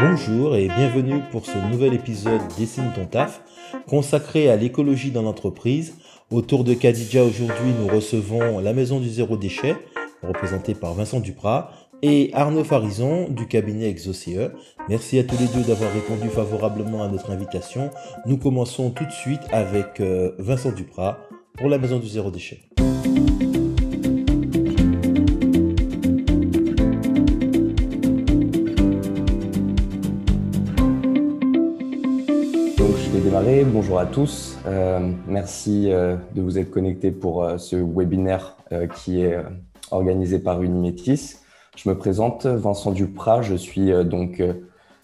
Bonjour et bienvenue pour ce nouvel épisode Dessine ton taf consacré à l'écologie dans l'entreprise. Autour de Kadidja aujourd'hui nous recevons la maison du zéro déchet représentée par Vincent Duprat et Arnaud Farison du cabinet ExoCE. Merci à tous les deux d'avoir répondu favorablement à notre invitation. Nous commençons tout de suite avec euh, Vincent Duprat pour la maison du zéro déchet. Bonjour à tous. Euh, merci euh, de vous être connectés pour euh, ce webinaire qui est organisé par Unimétis. Je me présente, Vincent Duprat. Je suis donc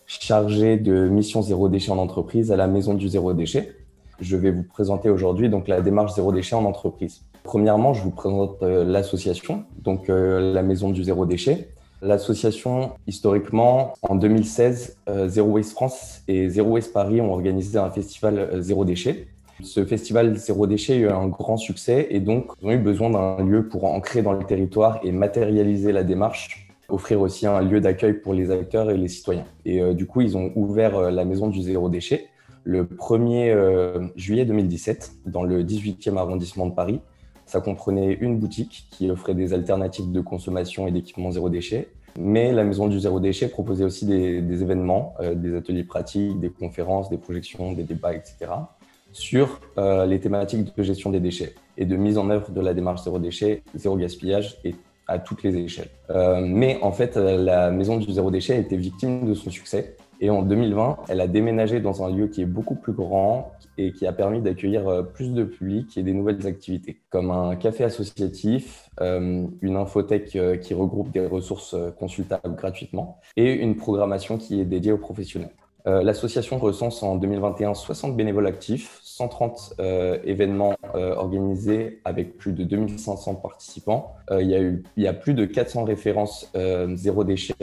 chargé de mission zéro déchet en entreprise à la Maison du zéro déchet. Je vais vous présenter aujourd'hui donc la démarche zéro déchet en entreprise. Premièrement, je vous présente l'association, donc la Maison du zéro déchet. L'association, historiquement, en 2016, euh, Zero Waste France et Zero Waste Paris ont organisé un festival euh, zéro déchet. Ce festival zéro déchet a eu un grand succès et donc ils ont eu besoin d'un lieu pour ancrer dans le territoire et matérialiser la démarche, offrir aussi un lieu d'accueil pour les acteurs et les citoyens. Et euh, du coup, ils ont ouvert la maison du zéro déchet le 1er euh, juillet 2017 dans le 18e arrondissement de Paris. Ça comprenait une boutique qui offrait des alternatives de consommation et d'équipement zéro déchet. Mais la maison du zéro déchet proposait aussi des, événements, euh, des ateliers pratiques, des conférences, des projections, des débats, etc. sur euh, les thématiques de gestion des déchets et de mise en œuvre de la démarche zéro déchet, zéro gaspillage et à toutes les échelles. Euh, mais en fait, la maison du zéro déchet été victime de son succès. Et en 2020, elle a déménagé dans un lieu qui est beaucoup plus grand et qui a permis d'accueillir euh, plus de public et des nouvelles activités, comme un café associatif, euh, une infothèque euh, qui regroupe des ressources consultables gratuitement et une programmation qui est dédiée aux professionnels. L'association recense en 2021 60 bénévoles actifs, 130 euh, événements euh, organisés avec plus de 2500 participants. Euh, il, y a y a plus de 400 références zéro déchet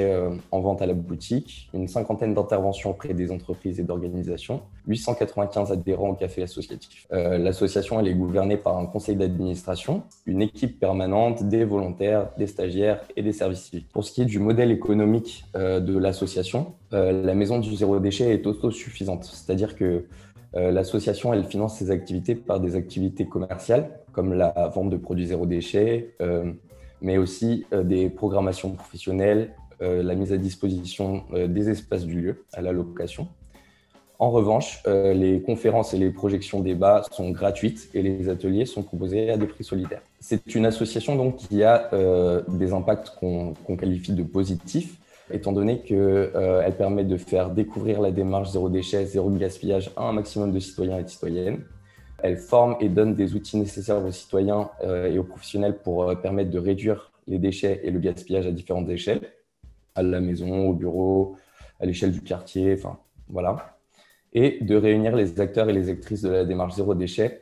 en vente à la boutique, une cinquantaine d'interventions auprès des entreprises et d'organisations, 895 adhérents au café associatif. L'association est gouvernée par un conseil d'administration, une équipe permanente, des volontaires, des stagiaires et des services civiques. Pour ce qui est du modèle économique de l'association, la maison du zéro déchet est autosuffisante, c'est-à-dire que l'association, elle finance ses activités par des activités commerciales, comme la vente de produits zéro déchet, euh, mais aussi euh, des programmations professionnelles, euh, la mise à disposition euh, des espaces du lieu à la location. En revanche, euh, les conférences et les projections débats sont gratuites et les ateliers sont proposés à des prix solidaires. C'est une association donc qui a euh, des impacts qu'on qualifie de positifs, étant donné qu'elle euh, permet de faire découvrir la démarche zéro déchet, zéro gaspillage à un maximum de citoyens et de citoyennes. Elle forme et donne des outils nécessaires aux citoyens euh, et aux professionnels pour euh, permettre de réduire les déchets et le gaspillage à différentes échelles, à la maison, au bureau, à l'échelle du quartier, enfin voilà. Et de réunir les acteurs et les actrices de la démarche zéro déchet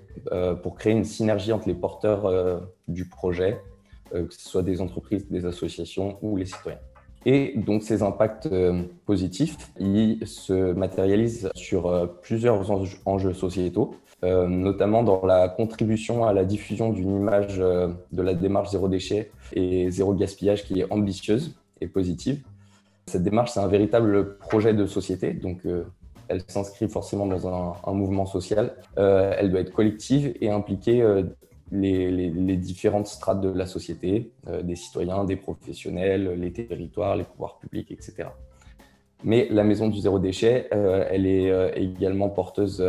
pour créer une synergie entre les porteurs du projet, que ce soit des entreprises, des associations ou les citoyens. Et donc ces impacts euh, positifs, ils se matérialisent sur euh, plusieurs enjeux, sociétaux, euh, notamment dans la contribution à la diffusion d'une image de la démarche zéro déchet et zéro gaspillage qui est ambitieuse et positive. Cette démarche, c'est un véritable projet de société, donc elle s'inscrit forcément dans un, mouvement social. Elle doit être collective et impliquer les, différentes strates de la société, euh, des citoyens, des professionnels, les territoires, les pouvoirs publics, etc. Mais la maison du zéro déchet, euh, elle est euh, également porteuse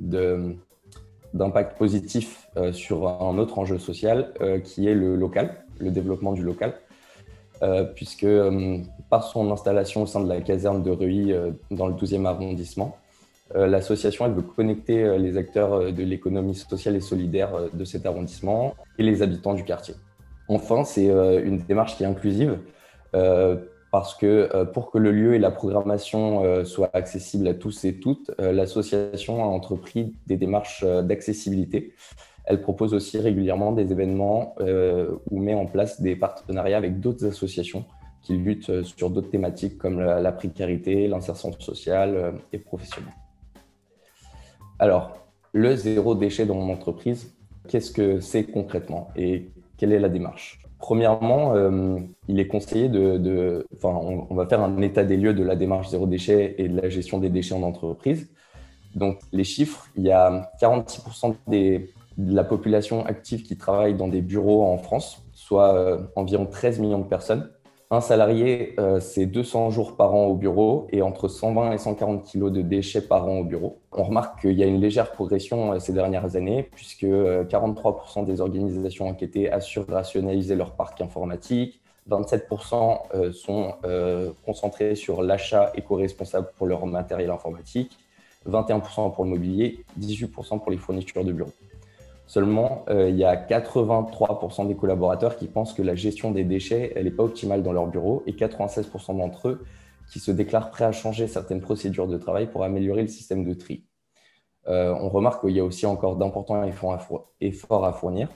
d'impact positif sur un autre enjeu social qui est le local, le développement du local, puisque par son installation au sein de la caserne de Reuilly dans le 12e arrondissement, l'association elle veut connecter euh, les acteurs euh, de l'économie sociale et solidaire euh, de cet arrondissement et les habitants du quartier. Enfin, c'est euh, une démarche qui est inclusive euh, parce que euh, pour que le lieu et la programmation euh, soient accessibles à tous et toutes, euh, l'association a entrepris des démarches euh, d'accessibilité. Elle propose aussi régulièrement des événements euh, ou met en place des partenariats avec d'autres associations qui luttent euh, sur d'autres thématiques comme la, précarité, l'insertion sociale euh, et professionnelle. Alors, le zéro déchet dans mon entreprise, qu'est-ce que c'est concrètement et quelle est la démarche? Premièrement, il est conseillé de, enfin, on, va faire un état des lieux de la démarche zéro déchet et de la gestion des déchets en entreprise. Donc, les chiffres, il y a 46% des, de la population active qui travaille dans des bureaux en France, soit environ 13 millions de personnes. Un salarié, euh, c'est 200 jours par an au bureau et entre 120 et 140 kilos de déchets par an au bureau. On remarque qu'il y a une légère progression euh, ces dernières années puisque 43% euh, des organisations enquêtées assurent rationaliser leur parc informatique, 27% sont concentrés sur l'achat éco-responsable pour leur matériel informatique, 21% pour le mobilier, 18% pour les fournitures de bureau. Seulement, euh, il y a 83% des collaborateurs qui pensent que la gestion des déchets, n'est pas optimale dans leur bureau et 96% d'entre eux qui se déclarent prêts à changer certaines procédures de travail pour améliorer le système de tri. Euh, on remarque qu'il y a aussi encore d'importants efforts à fournir,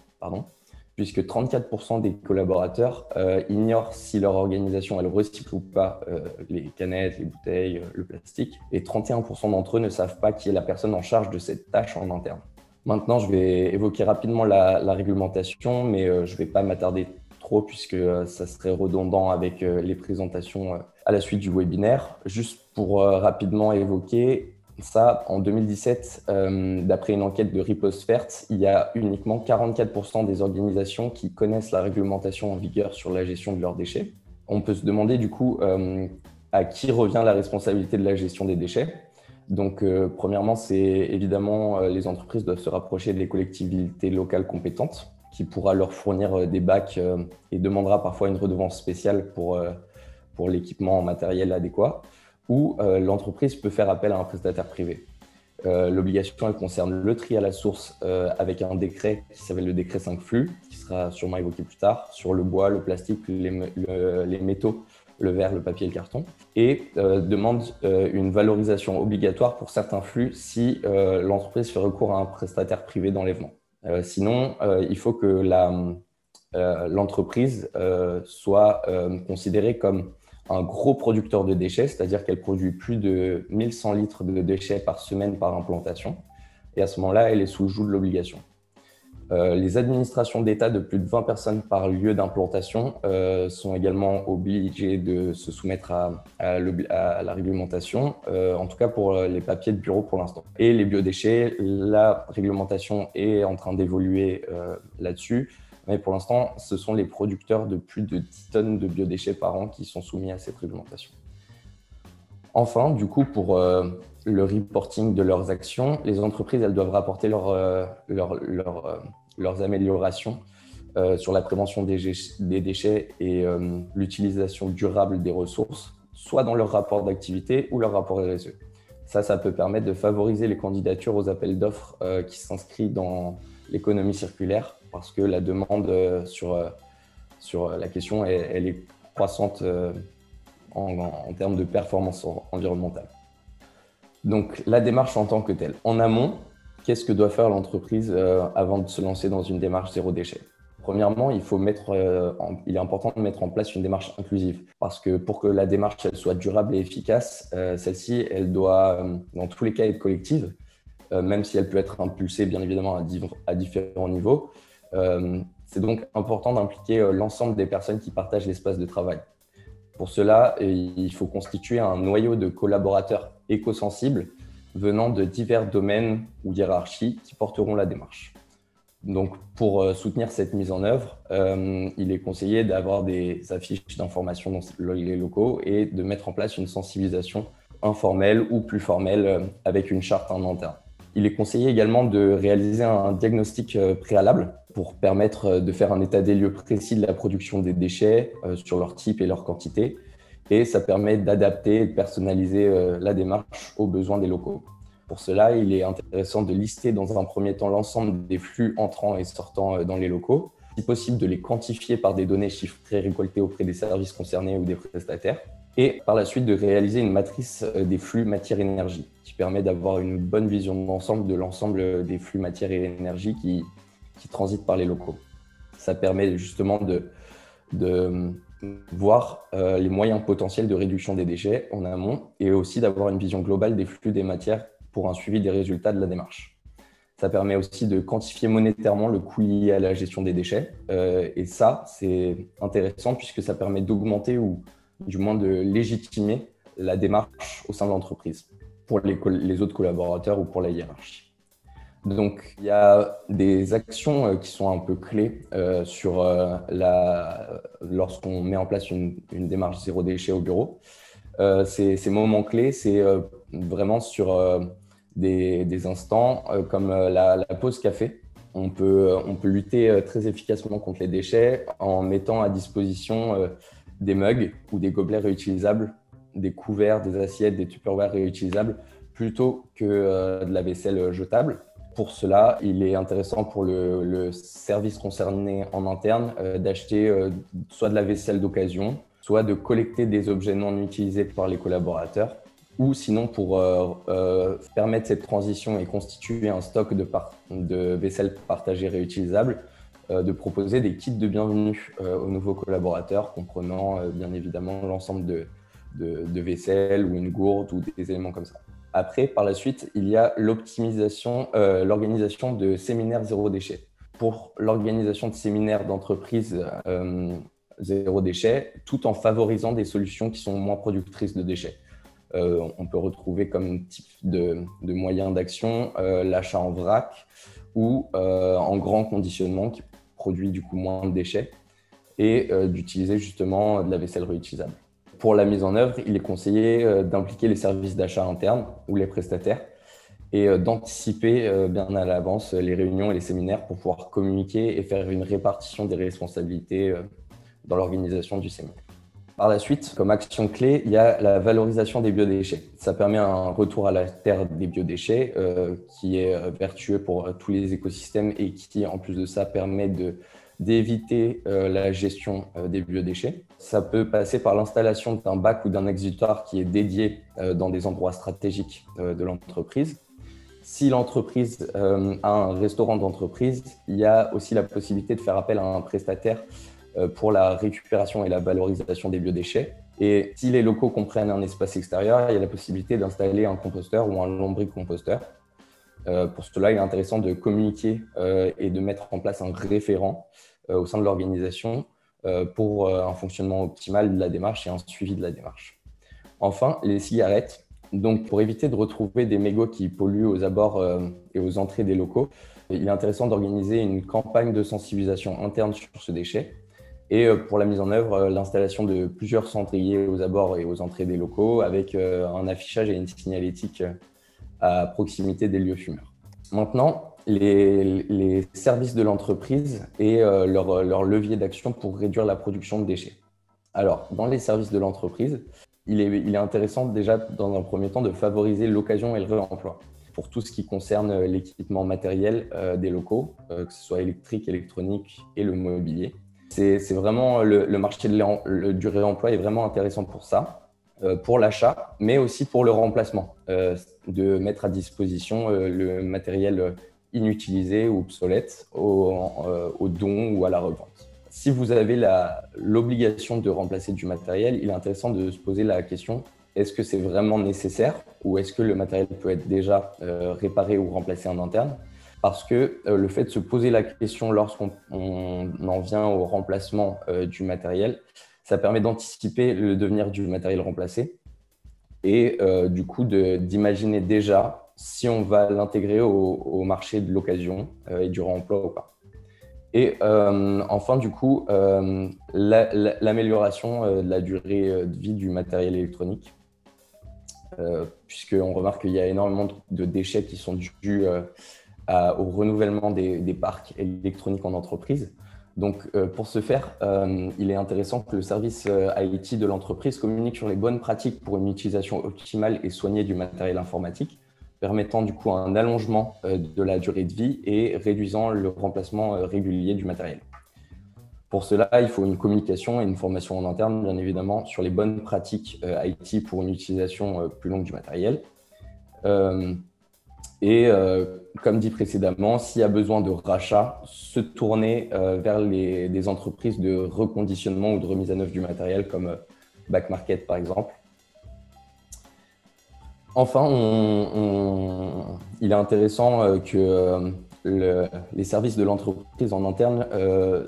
puisque 34% des collaborateurs euh, ignorent si leur organisation elle recycle ou pas les canettes, les bouteilles, le plastique, et 31% d'entre eux ne savent pas qui est la personne en charge de cette tâche en interne. Maintenant, je vais évoquer rapidement la, réglementation, mais euh, je ne vais pas m'attarder trop puisque euh, ça serait redondant avec euh, les présentations à la suite du webinaire. Juste pour rapidement évoquer ça, en 2017, d'après une enquête de Riposfert, il y a uniquement 44% des organisations qui connaissent la réglementation en vigueur sur la gestion de leurs déchets. On peut se demander du coup à qui revient la responsabilité de la gestion des déchets. Donc, euh, premièrement, c'est évidemment, euh, les entreprises doivent se rapprocher des collectivités locales compétentes qui pourra leur fournir euh, des bacs et demandera parfois une redevance spéciale pour, pour l'équipement en matériel adéquat, ou l'entreprise peut faire appel à un prestataire privé. L'obligation, elle concerne le tri à la source avec un décret qui s'appelle le décret 5 flux, qui sera sûrement évoqué plus tard, sur le bois, le plastique, les, les métaux le verre, le papier et le carton, et euh, demande euh, une valorisation obligatoire pour certains flux si euh, l'entreprise fait recours à un prestataire privé d'enlèvement. sinon, il faut que l'entreprise soit considérée comme un gros producteur de déchets, c'est-à-dire qu'elle produit plus de 1100 litres de déchets par semaine par implantation, et à ce moment-là, elle est sous le joug de l'obligation. Euh, les administrations d'État de plus de 20 personnes par lieu d'implantation euh, sont également obligées de se soumettre à, la réglementation, euh, en tout cas pour les papiers de bureau pour l'instant. Et les biodéchets, la réglementation est en train d'évoluer là-dessus, mais pour l'instant, ce sont les producteurs de plus de 10 tonnes de biodéchets par an qui sont soumis à cette réglementation. Enfin, du coup, pour le reporting de leurs actions, les entreprises, elles doivent rapporter leur, leurs améliorations euh, sur la prévention des, déchets et euh, l'utilisation durable des ressources, soit dans leur rapport d'activité ou leur rapport RSE. Ça, ça peut permettre de favoriser les candidatures aux appels d'offres euh, qui s'inscrivent dans l'économie circulaire parce que la demande sur, sur la question, elle, est croissante en, en, termes de performance environnementale. Donc, la démarche en tant que telle. En amont, Qu'est-ce que doit faire l'entreprise euh, avant de se lancer dans une démarche zéro déchet? Premièrement, il, faut mettre, euh, il est important de mettre en place une démarche inclusive parce que pour que la démarche elle soit durable et efficace, euh, celle-ci, elle doit dans tous les cas être collective, même si elle peut être impulsée bien évidemment à, à différents niveaux. C'est donc important d'impliquer l'ensemble des personnes qui partagent l'espace de travail. Pour cela, il faut constituer un noyau de collaborateurs éco-sensibles venant de divers domaines ou hiérarchies qui porteront la démarche. Donc, pour euh, soutenir cette mise en œuvre, euh, il est conseillé d'avoir des affiches d'information dans les locaux et de mettre en place une sensibilisation informelle ou plus formelle euh, avec une charte en interne. Il est conseillé également de réaliser un diagnostic préalable pour permettre de faire un état des lieux précis de la production des déchets sur leur type et leur quantité et ça permet d'adapter et de personnaliser euh, la démarche aux besoins des locaux. Pour cela, il est intéressant de lister dans un premier temps l'ensemble des flux entrants et sortants euh, dans les locaux, si possible de les quantifier par des données chiffrées récoltées auprès des services concernés ou des prestataires, et par la suite de réaliser une matrice euh, des flux matière-énergie qui permet d'avoir une bonne vision d'ensemble de l'ensemble des flux matière et énergie qui, qui transitent par les locaux. Ça permet justement de, de voir euh, les moyens potentiels de réduction des déchets en amont et aussi d'avoir une vision globale des flux des matières pour un suivi des résultats de la démarche. Ça permet aussi de quantifier monétairement le coût lié à la gestion des déchets. et ça, c'est intéressant puisque ça permet d'augmenter ou du moins de légitimer la démarche au sein de l'entreprise pour les, autres collaborateurs ou pour la hiérarchie. Donc, il y a des actions euh, qui sont un peu clés euh, sur euh, la, lorsqu'on met en place une, démarche zéro déchet au bureau. ces, moments clés, c'est vraiment sur des, instants comme la, la, pause café. On peut, on peut lutter très efficacement contre les déchets en mettant à disposition des mugs ou des gobelets réutilisables, des couverts, des assiettes, des tupperware réutilisables, plutôt que de la vaisselle jetable. Pour cela, il est intéressant pour le, service concerné en interne euh, d'acheter euh, soit de la vaisselle d'occasion, soit de collecter des objets non utilisés par les collaborateurs, ou sinon pour permettre cette transition et constituer un stock de, de vaisselle partagée réutilisable, euh, de proposer des kits de bienvenue euh, aux nouveaux collaborateurs, comprenant euh, bien évidemment l'ensemble de, de, vaisselle ou une gourde ou des éléments comme ça. Après, par la suite, il y a l'optimisation, l'organisation de séminaires zéro déchet. Pour l'organisation de séminaires d'entreprise zéro déchet, tout en favorisant des solutions qui sont moins productrices de déchets. on peut retrouver comme type de, de moyen d'action l'achat en vrac ou en grand conditionnement qui produit du coup moins de déchets et euh, d'utiliser justement de la vaisselle réutilisable. Pour la mise en œuvre, il est conseillé euh, d'impliquer les services d'achat interne ou les prestataires et euh, d'anticiper bien à l'avance les réunions et les séminaires pour pouvoir communiquer et faire une répartition des responsabilités dans l'organisation du séminaire. Par la suite, comme action clé, il y a la valorisation des biodéchets. Ça permet un retour à la terre des biodéchets euh, qui est euh, vertueux pour euh, tous les écosystèmes et qui, en plus de ça, permet d'éviter la gestion des biodéchets. Ça peut passer par l'installation d'un bac ou d'un exutoire qui est dédié dans des endroits stratégiques de l'entreprise. Si l'entreprise a un restaurant d'entreprise, il y a aussi la possibilité de faire appel à un prestataire euh, pour la récupération et la valorisation des biodéchets. Et si les locaux comprennent un espace extérieur, il y a la possibilité d'installer un composteur ou un lombricomposteur. Euh, pour cela, il est intéressant de communiquer euh, et de mettre en place un référent au sein de l'organisation pour un fonctionnement optimal de la démarche et un suivi de la démarche. Enfin, les cigarettes. Donc, pour éviter de retrouver des mégots qui polluent aux abords et aux entrées des locaux, il est intéressant d'organiser une campagne de sensibilisation interne sur ce déchet et euh, pour la mise en œuvre, euh, l'installation de plusieurs cendriers aux abords et aux entrées des locaux avec euh, un affichage et une signalétique à proximité des lieux fumeurs. Maintenant, les, services de l'entreprise et leur, leur, levier d'action pour réduire la production de déchets. Alors, dans les services de l'entreprise, il est, intéressant déjà dans un premier temps de favoriser l'occasion et le réemploi pour tout ce qui concerne l'équipement matériel des locaux, que ce soit électrique, électronique et le mobilier. C'est vraiment le, marché du réemploi est vraiment intéressant pour ça, euh, pour l'achat, mais aussi pour le remplacement, euh, de mettre à disposition euh, le matériel inutilisé ou obsolète au, don ou à la revente. Si vous avez l'obligation de remplacer du matériel, il est intéressant de se poser la question est-ce que c'est vraiment nécessaire ou est-ce que le matériel peut être déjà réparé ou remplacé en interne? Parce que euh, le fait de se poser la question lorsqu'on en vient au remplacement euh, du matériel, ça permet d'anticiper le devenir du matériel remplacé et euh, du coup d'imaginer déjà si on va l'intégrer au, marché de l'occasion et du réemploi ou pas. Et enfin, du coup, l'amélioration de la durée de vie du matériel électronique, puisqu'on remarque qu'il y a énormément de déchets qui sont dus au renouvellement des, parcs électroniques en entreprise. Donc, euh, pour ce faire, euh, il est intéressant que le service euh, IT de l'entreprise communique sur les bonnes pratiques pour une utilisation optimale et soignée du matériel informatique, permettant du coup un allongement de la durée de vie et réduisant le remplacement régulier du matériel. Pour cela, il faut une communication et une formation en interne, bien évidemment, sur les bonnes pratiques IT pour une utilisation plus longue du matériel. Et euh, comme dit précédemment, s'il y a besoin de rachat, se tourner euh, vers les, des entreprises de reconditionnement ou de remise à neuf du matériel comme euh, Back Market par exemple. Enfin, il est intéressant que les services de l'entreprise en interne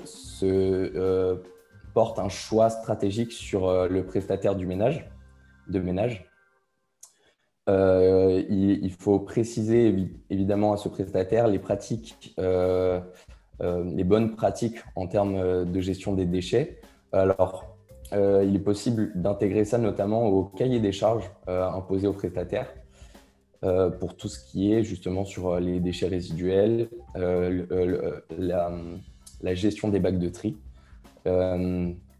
se portent un choix stratégique sur le prestataire du ménage, de ménage. Euh, il, faut préciser évidemment à ce prestataire les euh, euh, les bonnes pratiques en termes de gestion des déchets. Alors, il est possible d'intégrer ça notamment au cahier des charges imposé au prestataire pour tout ce qui est justement sur les déchets résiduels, la, gestion des bacs de tri.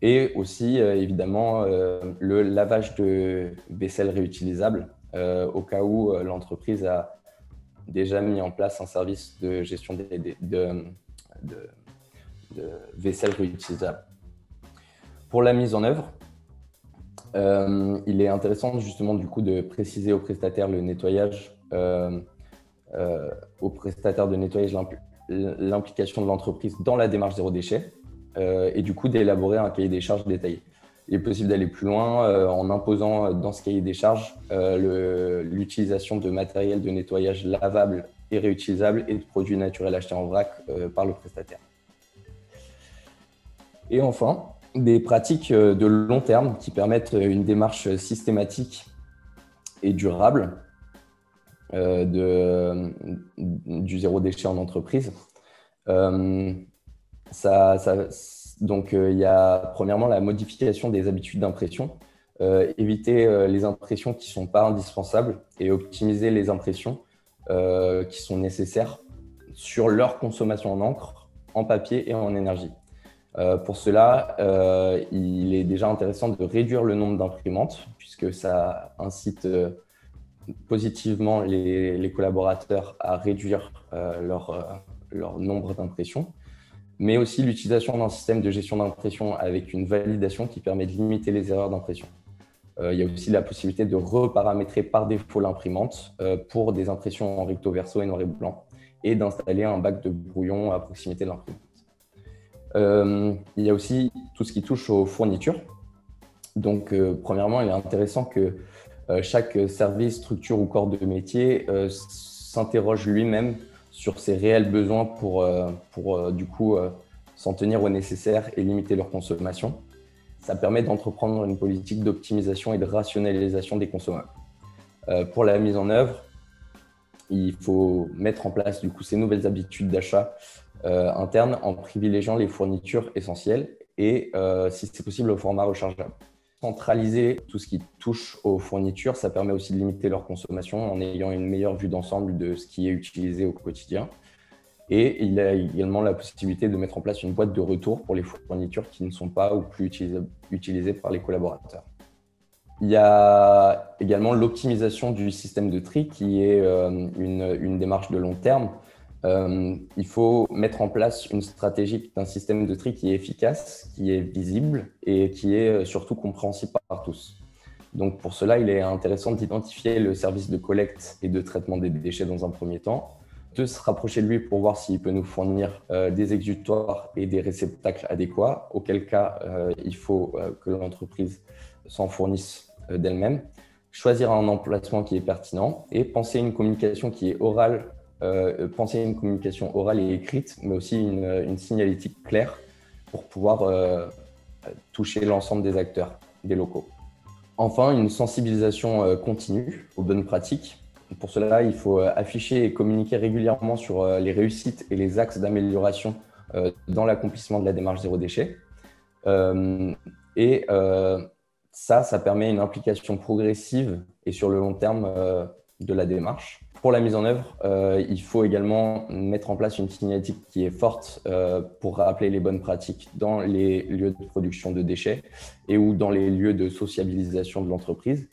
et aussi, évidemment, le lavage de vaisselle réutilisable euh, au cas où euh, l'entreprise a déjà mis en place un service de gestion de, vaisselle réutilisable. Pour la mise en œuvre, euh, il est intéressant justement du coup de préciser au prestataire le nettoyage, au prestataire de nettoyage l'implication de l'entreprise dans la démarche zéro déchet et du coup d'élaborer un cahier des charges détaillé il est possible d'aller plus loin euh, en imposant euh, dans ce cahier des charges euh, l'utilisation de matériel de nettoyage lavable et réutilisable et de produits naturels achetés en vrac par le prestataire. Et enfin, des pratiques de long terme qui permettent une démarche systématique et durable de, du zéro déchet en entreprise. donc, euh, il y a premièrement la modification des habitudes d'impression, euh, éviter euh, les impressions qui ne sont pas indispensables et optimiser les impressions qui sont nécessaires sur leur consommation en encre, en papier et en énergie. Pour cela, il est déjà intéressant de réduire le nombre d'imprimantes, puisque ça incite positivement les, collaborateurs à réduire leur nombre d'impressions mais aussi l'utilisation d'un système de gestion d'impression avec une validation qui permet de limiter les erreurs d'impression. Euh, il y a aussi la possibilité de reparamétrer par défaut l'imprimante euh, pour des impressions en recto verso et noir et blanc et d'installer un bac de brouillon à proximité de l'imprimante. Euh, il y a aussi tout ce qui touche aux fournitures. Donc, premièrement, il est intéressant que chaque service, structure ou corps de métier s'interroge lui-même sur ses réels besoins pour, euh, pour euh, du coup euh, s'en tenir au nécessaire et limiter leur consommation. Ça permet d'entreprendre une politique d'optimisation et de rationalisation des consommables. pour la mise en œuvre, il faut mettre en place du coup ces nouvelles habitudes d'achat interne en privilégiant les fournitures essentielles et si c'est possible au format rechargeable centraliser tout ce qui touche aux fournitures, ça permet aussi de limiter leur consommation en ayant une meilleure vue d'ensemble de ce qui est utilisé au quotidien. Et il a également la possibilité de mettre en place une boîte de retour pour les fournitures qui ne sont pas ou plus utilisées, par les collaborateurs. Il y a également l'optimisation du système de tri qui est euh, une, une démarche de long terme euh, il faut mettre en place une stratégie d'un système de tri qui est efficace, qui est visible et qui est euh, surtout compréhensible par tous. Donc pour cela, il est intéressant d'identifier le service de collecte et de traitement des déchets dans un premier temps, de se rapprocher de lui pour voir s'il peut nous fournir euh, des exutoires et des réceptacles adéquats, auquel cas il faut que l'entreprise s'en fournisse d'elle-même, choisir un emplacement qui est pertinent et penser une communication qui est orale euh, penser à une communication orale et écrite, mais aussi une, signalétique claire pour pouvoir euh, toucher l'ensemble des acteurs, des locaux. Enfin, une sensibilisation euh, continue aux bonnes pratiques. Pour cela, il faut afficher et communiquer régulièrement sur les réussites et les axes d'amélioration dans l'accomplissement de la démarche zéro déchet. et ça, ça permet une implication progressive et sur le long terme de la démarche. Pour la mise en œuvre, euh, il faut également mettre en place une signalétique qui est forte euh, pour rappeler les bonnes pratiques dans les lieux de production de déchets et ou dans les lieux de sociabilisation de l'entreprise.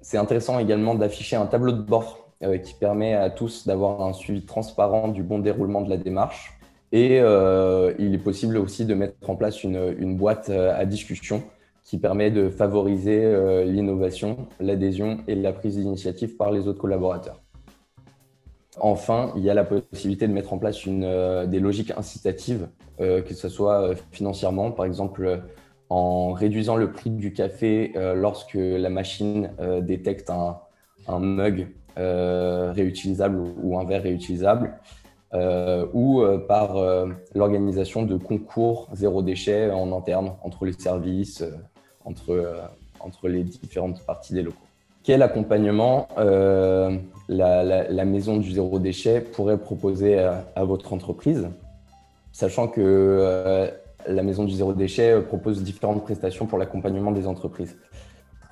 C'est intéressant également d'afficher un tableau de bord euh, qui permet à tous d'avoir un suivi transparent du bon déroulement de la démarche. Et il est possible aussi de mettre en place une, une boîte à discussion qui permet de favoriser l'innovation, l'adhésion et la prise d'initiative par les autres collaborateurs. Enfin, il y a la possibilité de mettre en place euh, des logiques incitatives, euh, que ce soit financièrement, par exemple en réduisant le prix du café lorsque la machine détecte un, mug réutilisable ou un verre réutilisable, ou par l'organisation de concours zéro déchet en interne entre les services, entre les différentes parties des locaux. Quel accompagnement la, maison du zéro déchet pourrait proposer à, votre entreprise, sachant que la maison du zéro déchet propose différentes prestations pour l'accompagnement des entreprises.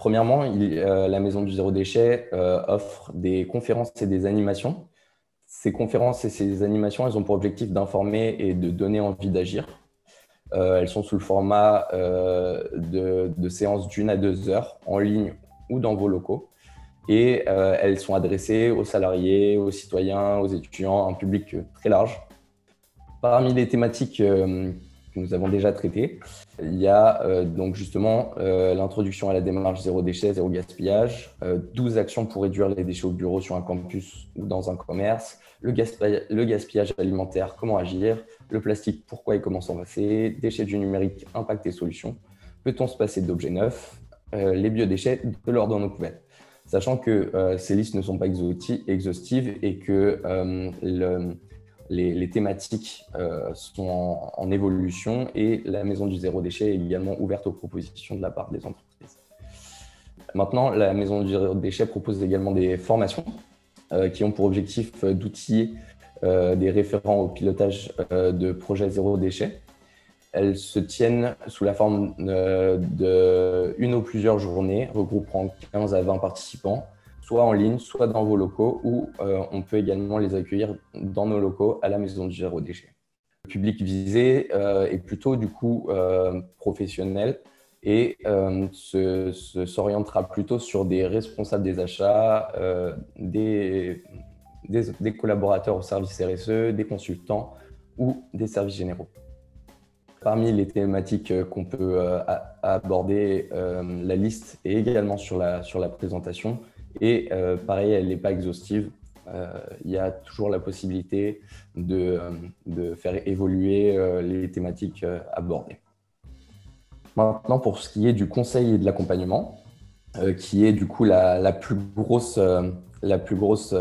Premièrement, euh, la Maison du Zéro Déchet euh, offre des conférences et des animations. Ces conférences et ces animations, elles ont pour objectif d'informer et de donner envie d'agir. Euh, elles sont sous le format de, séances d'une à deux heures, en ligne ou dans vos locaux. Et elles sont adressées aux salariés, aux citoyens, aux étudiants, un public très large. Parmi les thématiques que nous avons déjà traité. Il y a euh, donc justement euh, l'introduction à la démarche zéro déchet, zéro gaspillage, 12 euh, actions pour réduire les déchets au bureau sur un campus ou dans un commerce, le, le gaspillage alimentaire, comment agir, le plastique, pourquoi et comment s'en passer, déchets du numérique, impact et solutions, peut-on se passer d'objets neufs, les biodéchets, de l'or dans nos poubelles. Sachant que ces listes ne sont pas exhaustives et que le, les, thématiques euh, sont en, évolution et la maison du zéro déchet est également ouverte aux propositions de la part des entreprises. Maintenant, la maison du zéro déchet propose également des formations euh, qui ont pour objectif d'outiller euh, des référents au pilotage de projets zéro déchet. Elles se tiennent sous la forme d'une ou plusieurs journées regroupant 15 à 20 participants soit en ligne, soit dans vos locaux, ou euh, on peut également les accueillir dans nos locaux à la maison du zéro déchet. Le public visé euh, est plutôt du coup euh, professionnel et s'orientera plutôt sur des responsables des achats, des, des, collaborateurs au service RSE, des consultants ou des services généraux. Parmi les thématiques qu'on peut aborder, la liste est également sur la, présentation. Et euh, pareil, elle n'est pas exhaustive. Euh, il y a toujours la possibilité de, euh, de faire évoluer les thématiques abordées. Maintenant, pour ce qui est du conseil et de l'accompagnement, qui est du coup la plus grosse, la plus grosse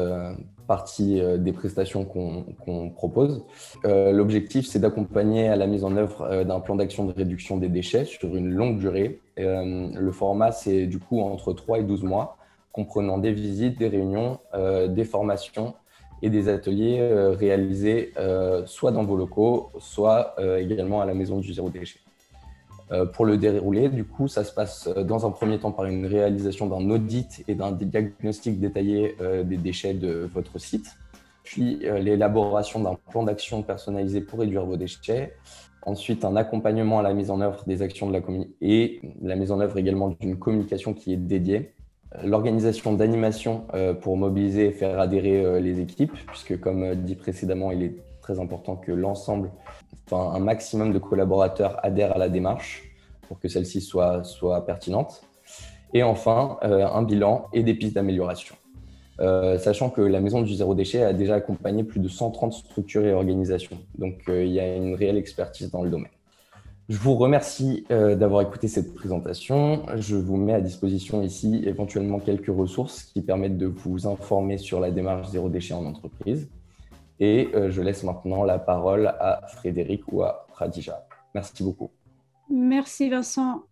partie des prestations qu'on propose. L'objectif, c'est d'accompagner à la mise en œuvre d'un plan d'action de réduction des déchets sur une longue durée. le format, c'est du coup entre 3 et 12 mois comprenant des visites, des réunions, euh, des formations et des ateliers euh, réalisés euh, soit dans vos locaux, soit également à la maison du zéro déchet. Pour le dérouler, du coup, ça se passe dans un premier temps par une réalisation d'un audit et d'un diagnostic détaillé des déchets de votre site, puis l'élaboration d'un plan d'action personnalisé pour réduire vos déchets, Ensuite, un accompagnement à la mise en œuvre des actions de la communauté et la mise en œuvre également d'une communication qui est dédiée. L'organisation d'animation euh, pour mobiliser et faire adhérer euh, les équipes, puisque comme euh, dit précédemment, il est très important que l'ensemble, enfin un maximum de collaborateurs adhèrent à la démarche pour que celle-ci soit, soit pertinente. Et enfin, un bilan et des pistes d'amélioration. sachant que la maison du zéro déchet a déjà accompagné plus de 130 structures et organisations. Donc il y a une réelle expertise dans le domaine. Je vous remercie euh, d'avoir écouté cette présentation. Je vous mets à disposition ici éventuellement quelques ressources qui permettent de vous informer sur la démarche zéro déchet en entreprise. Et euh, je laisse maintenant la parole à Frédéric ou à Radija. Merci beaucoup. Merci Vincent.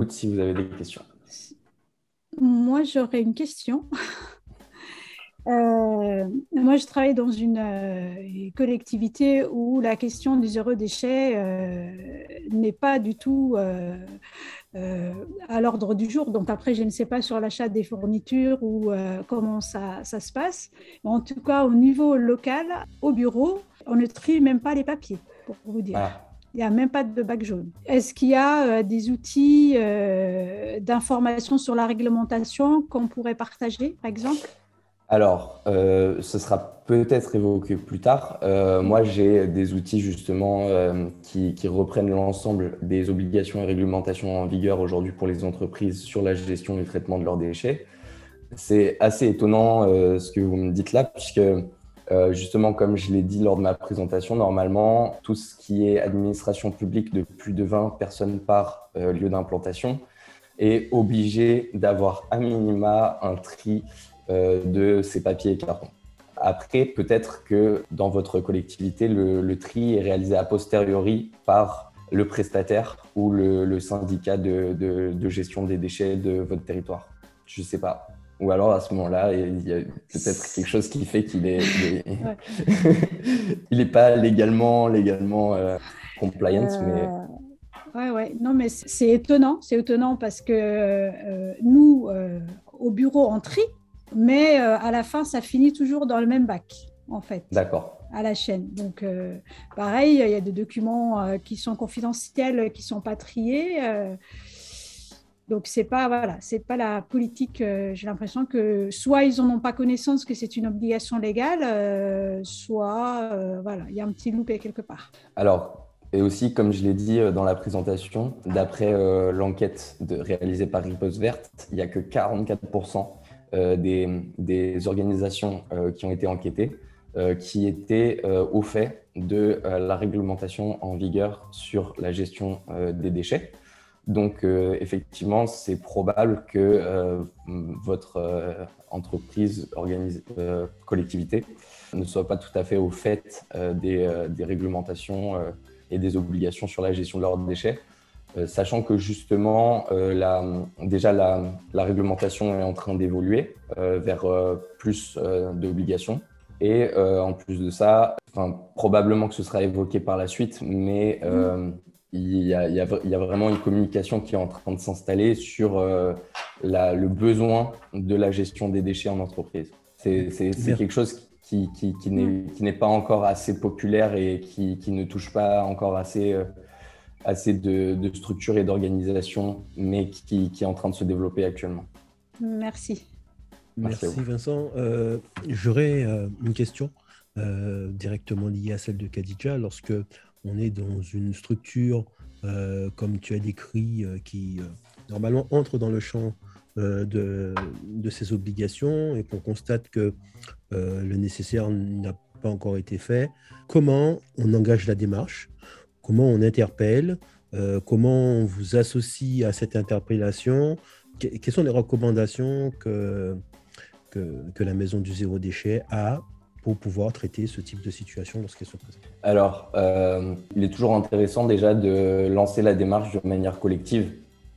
écoute si vous avez des questions. Moi, j'aurais une question. Euh, moi, je travaille dans une euh, collectivité où la question du zéro déchet euh, n'est pas du tout à l'ordre du jour. Donc après, je ne sais pas sur l'achat des fournitures ou comment ça, ça, se passe. en tout cas, au niveau local, au bureau, on ne trie même pas les papiers, pour vous dire. Ah. Il n'y a même pas de bac jaune. Est-ce qu'il y a euh, des outils euh, d'information sur la réglementation qu'on pourrait partager, par exemple? Alors, euh, ce sera peut-être évoqué plus tard. moi, j'ai des outils justement qui, qui, reprennent l'ensemble des obligations et réglementations en vigueur aujourd'hui pour les entreprises sur la gestion et le traitement de leurs déchets. C'est assez étonnant ce que vous me dites là, puisque justement, comme je l'ai dit lors de ma présentation, normalement, tout ce qui est administration publique de plus de 20 personnes par lieu d'implantation est obligé d'avoir à minima un tri de ces papiers et cartons. Après, peut-être que dans votre collectivité, le, tri est réalisé a posteriori par le prestataire ou le, syndicat de, gestion des déchets de votre territoire. Je ne sais pas. Ou alors à ce moment-là, il y a peut-être quelque chose qui fait qu'il est, il est, pas légalement, légalement euh, compliant, euh, mais. Ouais, ouais. Non, mais c'est étonnant. C'est étonnant parce que euh, nous, au bureau, on trie mais euh, à la fin, ça finit toujours dans le même bac, en fait. D'accord. À la chaîne. Donc, euh, pareil, il y a des documents euh, qui sont confidentiels, qui sont pas triés. donc, c'est pas voilà, c'est pas la politique. J'ai l'impression que soit ils n'en ont pas connaissance que c'est une obligation légale, soit voilà, il y a un petit loupé quelque part. Alors, et aussi, comme je l'ai dit dans la présentation, d'après l'enquête réalisée par Riposte Verte, il n'y a que 44% euh, des, organisations euh, qui ont été enquêtées euh, qui étaient au fait de la réglementation en vigueur sur la gestion des déchets. Donc, effectivement, c'est probable que votre entreprise, collectivité, ne soit pas tout à fait au fait des, des réglementations et des obligations sur la gestion de leurs déchets. Euh, sachant que justement, euh, déjà la, réglementation est en train d'évoluer euh, vers plus d'obligations. Et en plus de ça, probablement que ce sera évoqué par la suite, mais il y, a, vraiment une communication qui est en train de s'installer sur le besoin de la gestion des déchets en entreprise. C'est quelque chose qui, qui n'est pas encore assez populaire et qui, ne touche pas encore assez assez de, structure et d'organisation, mais qui, est en train de se développer actuellement. Merci. Merci, Vincent. Euh, j'aurais euh, une question euh, directement liée à celle de Khadija. Lorsque on est dans une structure, comme tu as décrit, qui normalement entre dans le champ de, de, ses obligations et qu'on constate que le nécessaire n'a pas encore été fait, comment on engage la démarche comment on interpelle, euh, comment on vous associe à cette interpellation, quelles sont les recommandations que, que, la maison du zéro déchet a pour pouvoir traiter ce type de situation lorsqu'elle se présente? Alors, euh, il est toujours intéressant déjà de lancer la démarche de manière collective.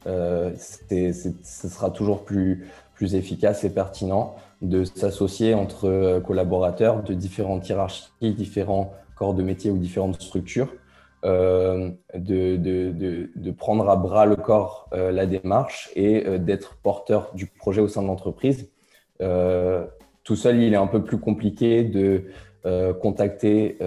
Euh, ce sera toujours plus, plus efficace et pertinent de s'associer entre collaborateurs de différentes hiérarchies, différents corps de métier ou différentes structures euh, de, de, de, prendre à bras le corps euh, la démarche et euh, d'être porteur du projet au sein de l'entreprise. tout seul, il est un peu plus compliqué de contacter.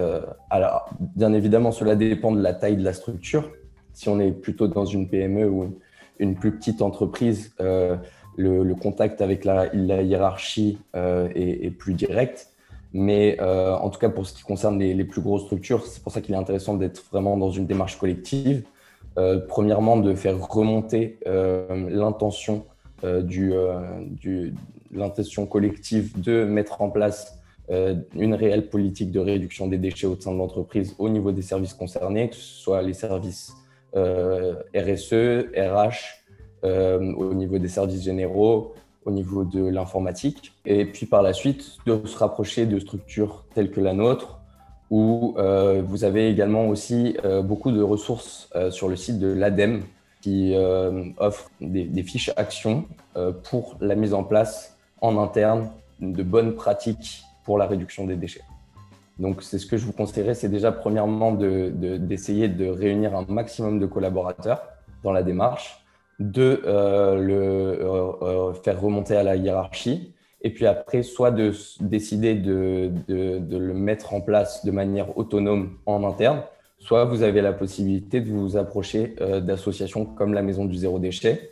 alors, bien évidemment, cela dépend de la taille de la structure. Si on est plutôt dans une PME ou une, plus petite entreprise, le, contact avec la, la hiérarchie est, plus direct. Mais euh, en tout cas, pour ce qui concerne les, plus grosses structures, c'est pour ça qu'il est intéressant d'être vraiment dans une démarche collective. Euh, premièrement, de faire remonter euh, l'intention collective de mettre en place une réelle politique de réduction des déchets au sein de l'entreprise au niveau des services concernés, que ce soit les services RSE, RH, au niveau des services généraux, au niveau de l'informatique. Et puis par la suite, de se rapprocher de structures telles que la nôtre, où euh, vous avez également aussi euh, beaucoup de ressources euh, sur le site de l'ADEME qui offre des, fiches actions pour la mise en place en interne de bonnes pratiques pour la réduction des déchets. Donc c'est ce que je vous conseillerais, c'est déjà premièrement d'essayer de, de réunir un maximum de collaborateurs dans la démarche de euh, le euh, euh, faire remonter à la hiérarchie, et puis après, soit de décider de, de, le mettre en place de manière autonome en interne, soit vous avez la possibilité de vous approcher d'associations comme la Maison du Zéro Déchet,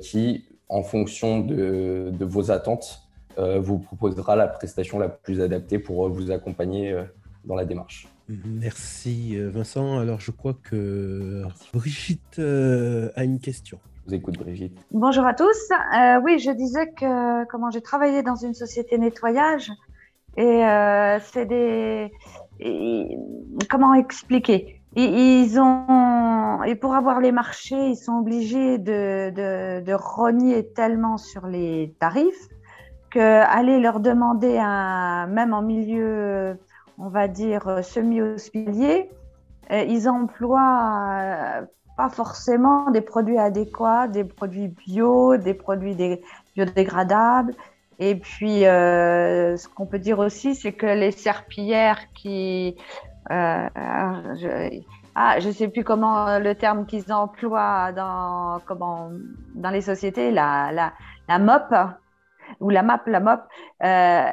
qui, en fonction de, de vos attentes, vous proposera la prestation la plus adaptée pour vous accompagner dans la démarche. Merci Vincent. Alors je crois que Brigitte a une question. vous écoute, Brigitte. Bonjour à tous. Euh, oui, je disais que comment j'ai travaillé dans une société nettoyage et euh, c'est des. comment expliquer? Ils, ont et pour avoir les marchés, ils sont obligés de, de, de rogner tellement sur les tarifs que aller leur demander un même en milieu, on va dire euh, ils emploient pas forcément des produits adéquats, des produits bio, des produits biodégradables. Et puis, euh, ce qu'on peut dire aussi, c'est que les serpillères qui... Euh, je, ah, je sais plus comment le terme qu'ils emploient dans, comment, dans les sociétés, la, la, la MOP, ou la MAP, la MOP, euh,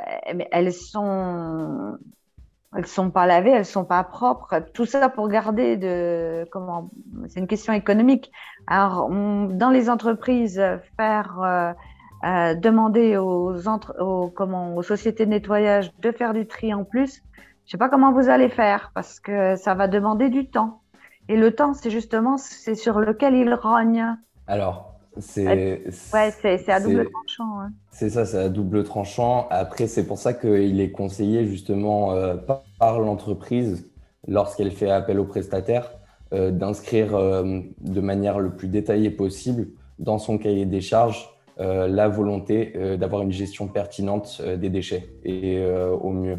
elles sont elles sont pas lavées, elles sont pas propres. Tout ça pour garder de comment C'est une question économique. Alors, dans les entreprises, faire euh, euh, demander aux, entre, aux, comment, aux sociétés de nettoyage de faire du tri en plus, je sais pas comment vous allez faire parce que ça va demander du temps. Et le temps, c'est justement c'est sur lequel ils rognent. Alors, c'est ouais, c'est à double tranchant. Hein. C'est ça, c'est à double tranchant. Après, c'est pour ça qu'il est conseillé justement euh, par l'entreprise, lorsqu'elle fait appel aux prestataires, euh, d'inscrire euh, de manière le plus détaillée possible dans son cahier des charges la volonté d'avoir une gestion pertinente des déchets et au mieux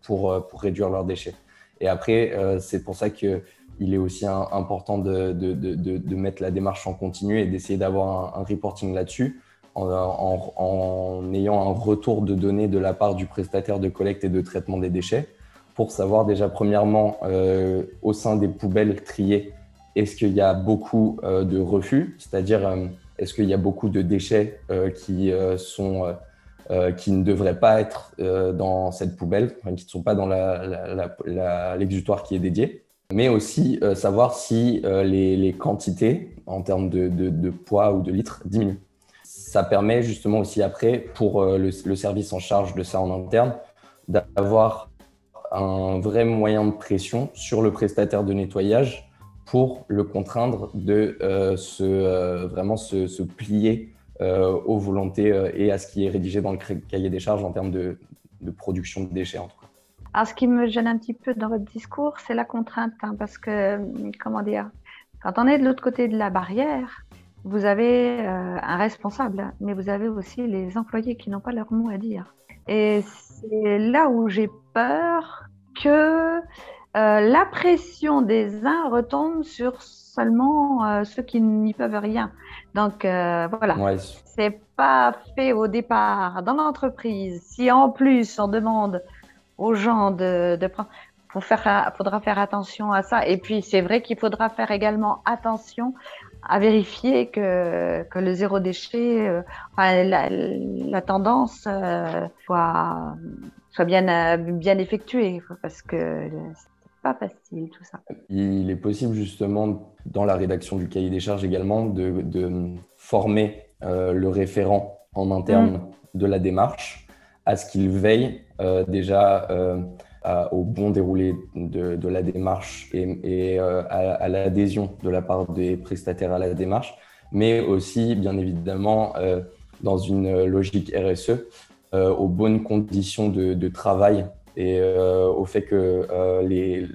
pour, pour réduire leurs déchets. Et après, c'est pour ça que il est aussi important de, de, de, de, mettre la démarche en continu et d'essayer d'avoir un, reporting là-dessus en, ayant un retour de données de la part du prestataire de collecte et de traitement des déchets pour savoir déjà premièrement euh, au sein des poubelles triées, est-ce qu'il y a beaucoup euh, de refus, c'est-à-dire euh, est-ce qu'il y a beaucoup de déchets qui, sont, qui ne devraient pas être dans cette poubelle, qui ne sont pas dans l'exutoire qui est dédié mais aussi savoir si les, quantités en termes de, poids ou de litres diminuent. Ça permet justement aussi après pour euh, le, service en charge de ça en interne d'avoir un vrai moyen de pression sur le prestataire de nettoyage pour le contraindre de se, vraiment se, plier aux volontés et à ce qui est rédigé dans le cahier des charges en termes de, de production de déchets en tout cas. Alors, ce qui me gêne un petit peu dans votre discours, c'est la contrainte, hein, parce que, comment dire, quand on est de l'autre côté de la barrière, vous avez euh, un responsable, mais vous avez aussi les employés qui n'ont pas leur mot à dire. Et c'est là où j'ai peur que euh, la pression des uns retombe sur seulement euh, ceux qui n'y peuvent rien. Donc voilà, ouais. c'est pas fait au départ dans l'entreprise. Si en plus on demande aux gens de, de prendre. Il faire, faudra faire attention à ça. Et puis, c'est vrai qu'il faudra faire également attention à vérifier que, que le zéro déchet, euh, la, la, tendance euh, soit, soit bien, euh, bien effectuée, parce que c'est pas facile tout ça. Il est possible justement, dans la rédaction du cahier des charges également, de, de former le référent en interne mm. de la démarche à ce qu'il veille déjà euh, au bon déroulé de, la démarche et, euh, à, l'adhésion de la part des prestataires à la démarche, mais aussi, bien évidemment, dans une logique RSE, aux bonnes conditions de, travail et au fait que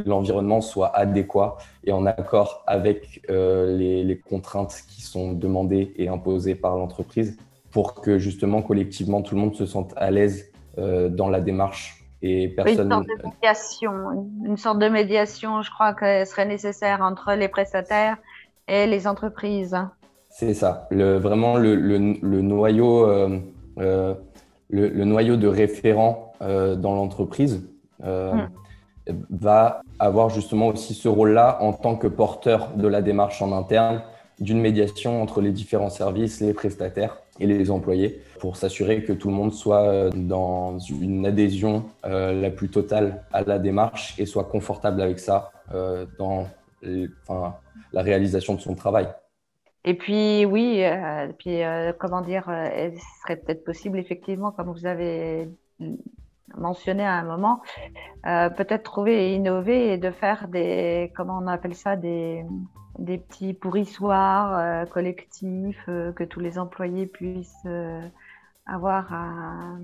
l'environnement soit adéquat et en accord avec les, contraintes qui sont demandées et imposées par l'entreprise pour que justement collectivement tout le monde se sente à l'aise euh, dans la démarche et personne. Une sorte de médiation, une sorte de médiation, je crois que serait nécessaire entre les prestataires et les entreprises. C'est ça, le, vraiment le, le, noyau, euh, euh, le, noyau de référent dans l'entreprise hmm. va avoir justement aussi ce rôle-là en tant que porteur de la démarche en interne, d'une médiation entre les différents services, les prestataires et les employés pour s'assurer que tout le monde soit euh, dans une adhésion euh, la plus totale à la démarche et soit confortable avec ça euh, dans la réalisation de son travail. Et puis oui, puis comment dire, ce serait peut-être possible effectivement, comme vous avez mentionné à un moment, peut-être trouver et innover et de faire des, comment on appelle ça, des, des petits pourrissoirs collectifs que tous les employés puissent avoir à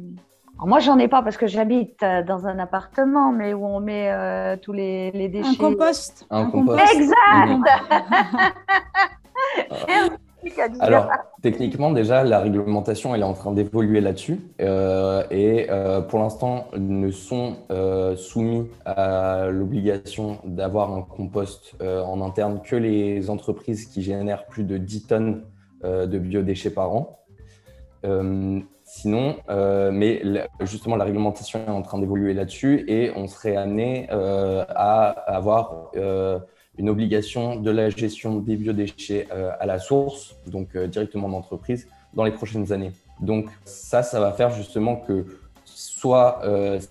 moi, j'en ai pas parce que j'habite euh, dans un appartement, mais où on met euh, tous les, déchets. Un compost. Un, compost. Exact. Alors, techniquement, déjà, la réglementation, elle est en train d'évoluer là-dessus. Euh, et pour l'instant, ne sont soumis à l'obligation d'avoir un compost en interne que les entreprises qui génèrent plus de 10 tonnes de biodéchets par an. Sinon, euh, mais justement, la réglementation est en train d'évoluer là-dessus et on serait amené euh, à avoir euh, une obligation de la gestion des biodéchets à la source, donc directement d'entreprise, dans les prochaines années. Donc ça, ça va faire justement que soit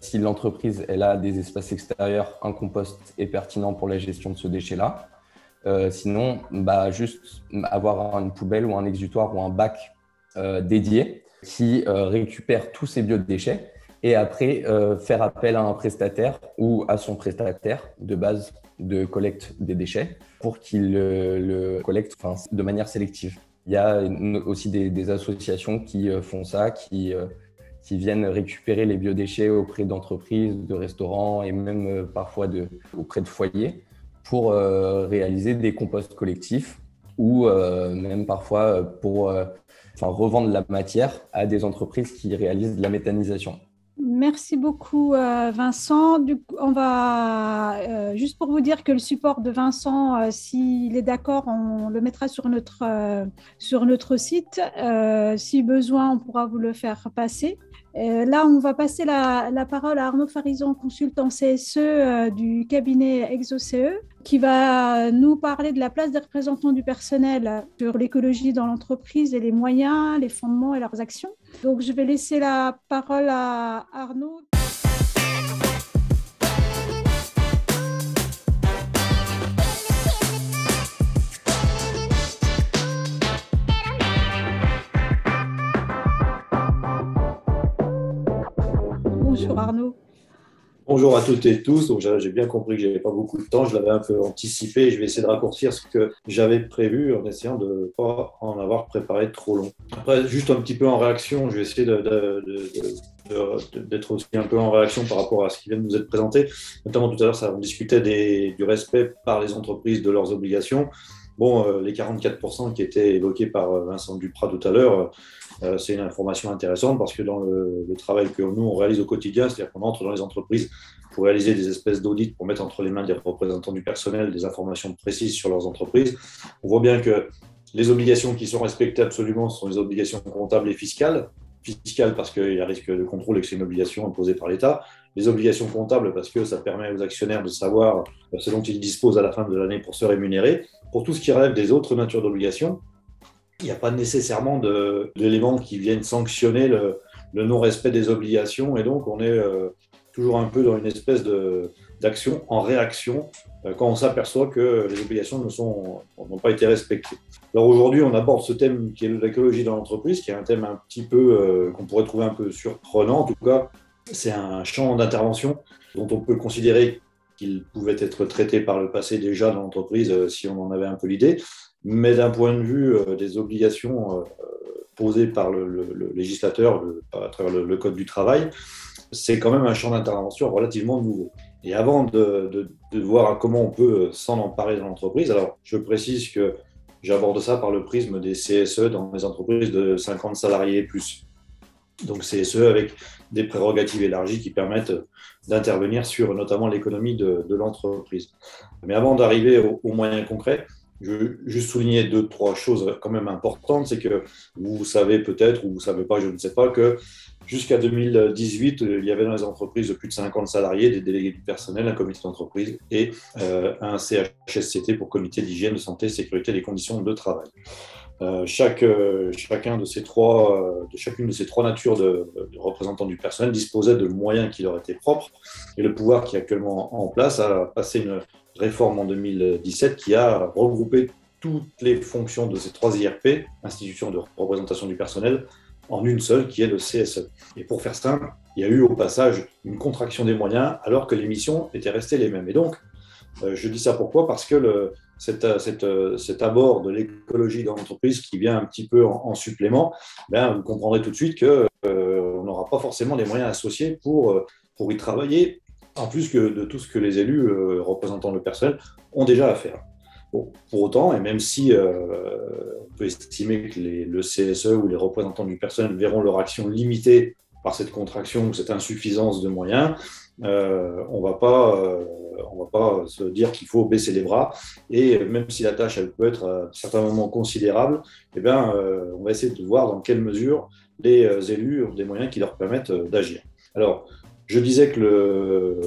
si l'entreprise elle a des espaces extérieurs, un compost est pertinent pour la gestion de ce déchet-là. sinon, bah, juste avoir une poubelle ou un exutoire ou un bac dédié qui euh, récupère tous ces biodéchets et après euh, faire appel à un prestataire ou à son prestataire de base de collecte des déchets pour qu'il le, collecte de manière sélective. Il y a aussi des, associations qui euh, font ça, qui, qui viennent récupérer les biodéchets auprès d'entreprises, de restaurants et même parfois auprès de foyers pour réaliser des composts collectifs ou même parfois pour revendre la matière à des entreprises qui réalisent de la méthanisation. Merci beaucoup euh, Vincent. On va euh, juste pour vous dire que le support de Vincent, euh, s'il est d'accord, on le mettra sur notre sur notre site. si besoin, on pourra vous le faire passer. là, on va passer la, la, parole à Arnaud Farison, consultant CSE du cabinet ExoCE qui va nous parler de la place des représentants du personnel sur l'écologie dans l'entreprise et les moyens, les fondements et leurs actions. Donc, je vais laisser la parole à Arnaud. Bonjour à toutes et tous. Donc j'ai bien compris que j'avais pas beaucoup de temps. Je l'avais un peu anticipé. Je vais essayer de raccourcir ce que j'avais prévu en essayant de ne pas en avoir préparé trop long. Après, juste un petit peu en réaction, je vais essayer d'être aussi un peu en réaction par rapport à ce qui vient de nous être présenté. Notamment tout à l'heure, on discutait du respect par les entreprises de leurs obligations. Bon, euh, les 44% qui étaient évoqués par euh, Vincent Duprat tout à l'heure, euh, c'est une information intéressante parce que dans le, travail que nous, on réalise au quotidien, c'est-à-dire qu'on entre dans les entreprises pour réaliser des espèces d'audits, pour mettre entre les mains des représentants du personnel des informations précises sur leurs entreprises, on voit bien que les obligations qui sont respectées absolument sont les obligations comptables et fiscales. Fiscales parce qu'il y a risque de contrôle et que c'est une obligation imposée par l'État. Les obligations comptables parce que ça permet aux actionnaires de savoir ce dont ils disposent à la fin de l'année pour se rémunérer. Pour tout ce qui relève des autres natures d'obligations, il n'y a pas nécessairement d'éléments qui viennent sanctionner le, non-respect des obligations et donc on est euh, toujours un peu dans une espèce d'action en réaction euh, quand on s'aperçoit que les obligations n'ont pas été respectées. Alors aujourd'hui, on aborde ce thème qui est l'écologie dans l'entreprise, qui est un thème un petit peu euh, qu'on pourrait trouver un peu surprenant. En tout cas, c'est un champ d'intervention dont on peut considérer qu'il pouvait être traité par le passé déjà dans l'entreprise si on en avait un peu l'idée. Mais d'un point de vue euh, des obligations euh, posées par le, législateur à travers le, Code du travail, c'est quand même un champ d'intervention relativement nouveau. Et avant de, voir comment on peut s'en emparer dans l'entreprise, alors je précise que j'aborde ça par le prisme des CSE dans les entreprises de 50 salariés et plus. Donc CSE avec des prérogatives élargies qui permettent d'intervenir sur notamment l'économie de, l'entreprise. Mais avant d'arriver aux moyens concrets, je veux juste souligner deux, trois choses quand même importantes. C'est que vous savez peut-être, ou vous ne savez pas, je ne sais pas, que jusqu'à 2018, il y avait dans les entreprises de plus de 50 salariés des délégués du personnel, un comité d'entreprise et euh, un CHSCT pour comité d'hygiène, de santé, sécurité et des conditions de travail. Euh, chaque, euh, chacun de ces trois, de chacune de ces trois natures de, de, représentants du personnel disposait de moyens qui leur étaient propres et le pouvoir qui est actuellement en place a passé une réforme en 2017 qui a regroupé toutes les fonctions de ces trois IRP, institutions de représentation du personnel, en une seule qui est le CSE. Et pour faire simple, il y a eu au passage une contraction des moyens alors que les missions étaient restées les mêmes. Et donc, euh, je dis ça pourquoi? Parce que le, cet, cet, abord de l'écologie dans l'entreprise qui vient un petit peu en, supplément, ben, vous comprendrez tout de suite qu'on euh, n'aura pas forcément les moyens associés pour, pour y travailler, en plus que de tout ce que les élus représentants le personnel ont déjà à faire. Pour autant, et même si euh, on peut estimer que le CSE ou les représentants du personnel verront leur action limitée par cette contraction ou cette insuffisance de moyens, euh, on ne euh, va pas se dire qu'il faut baisser les bras. Et même si la tâche elle peut être à certains moments considérable, eh bien, on va essayer de voir dans quelle mesure les élus ont des moyens qui leur permettent d'agir. Alors, je disais que le,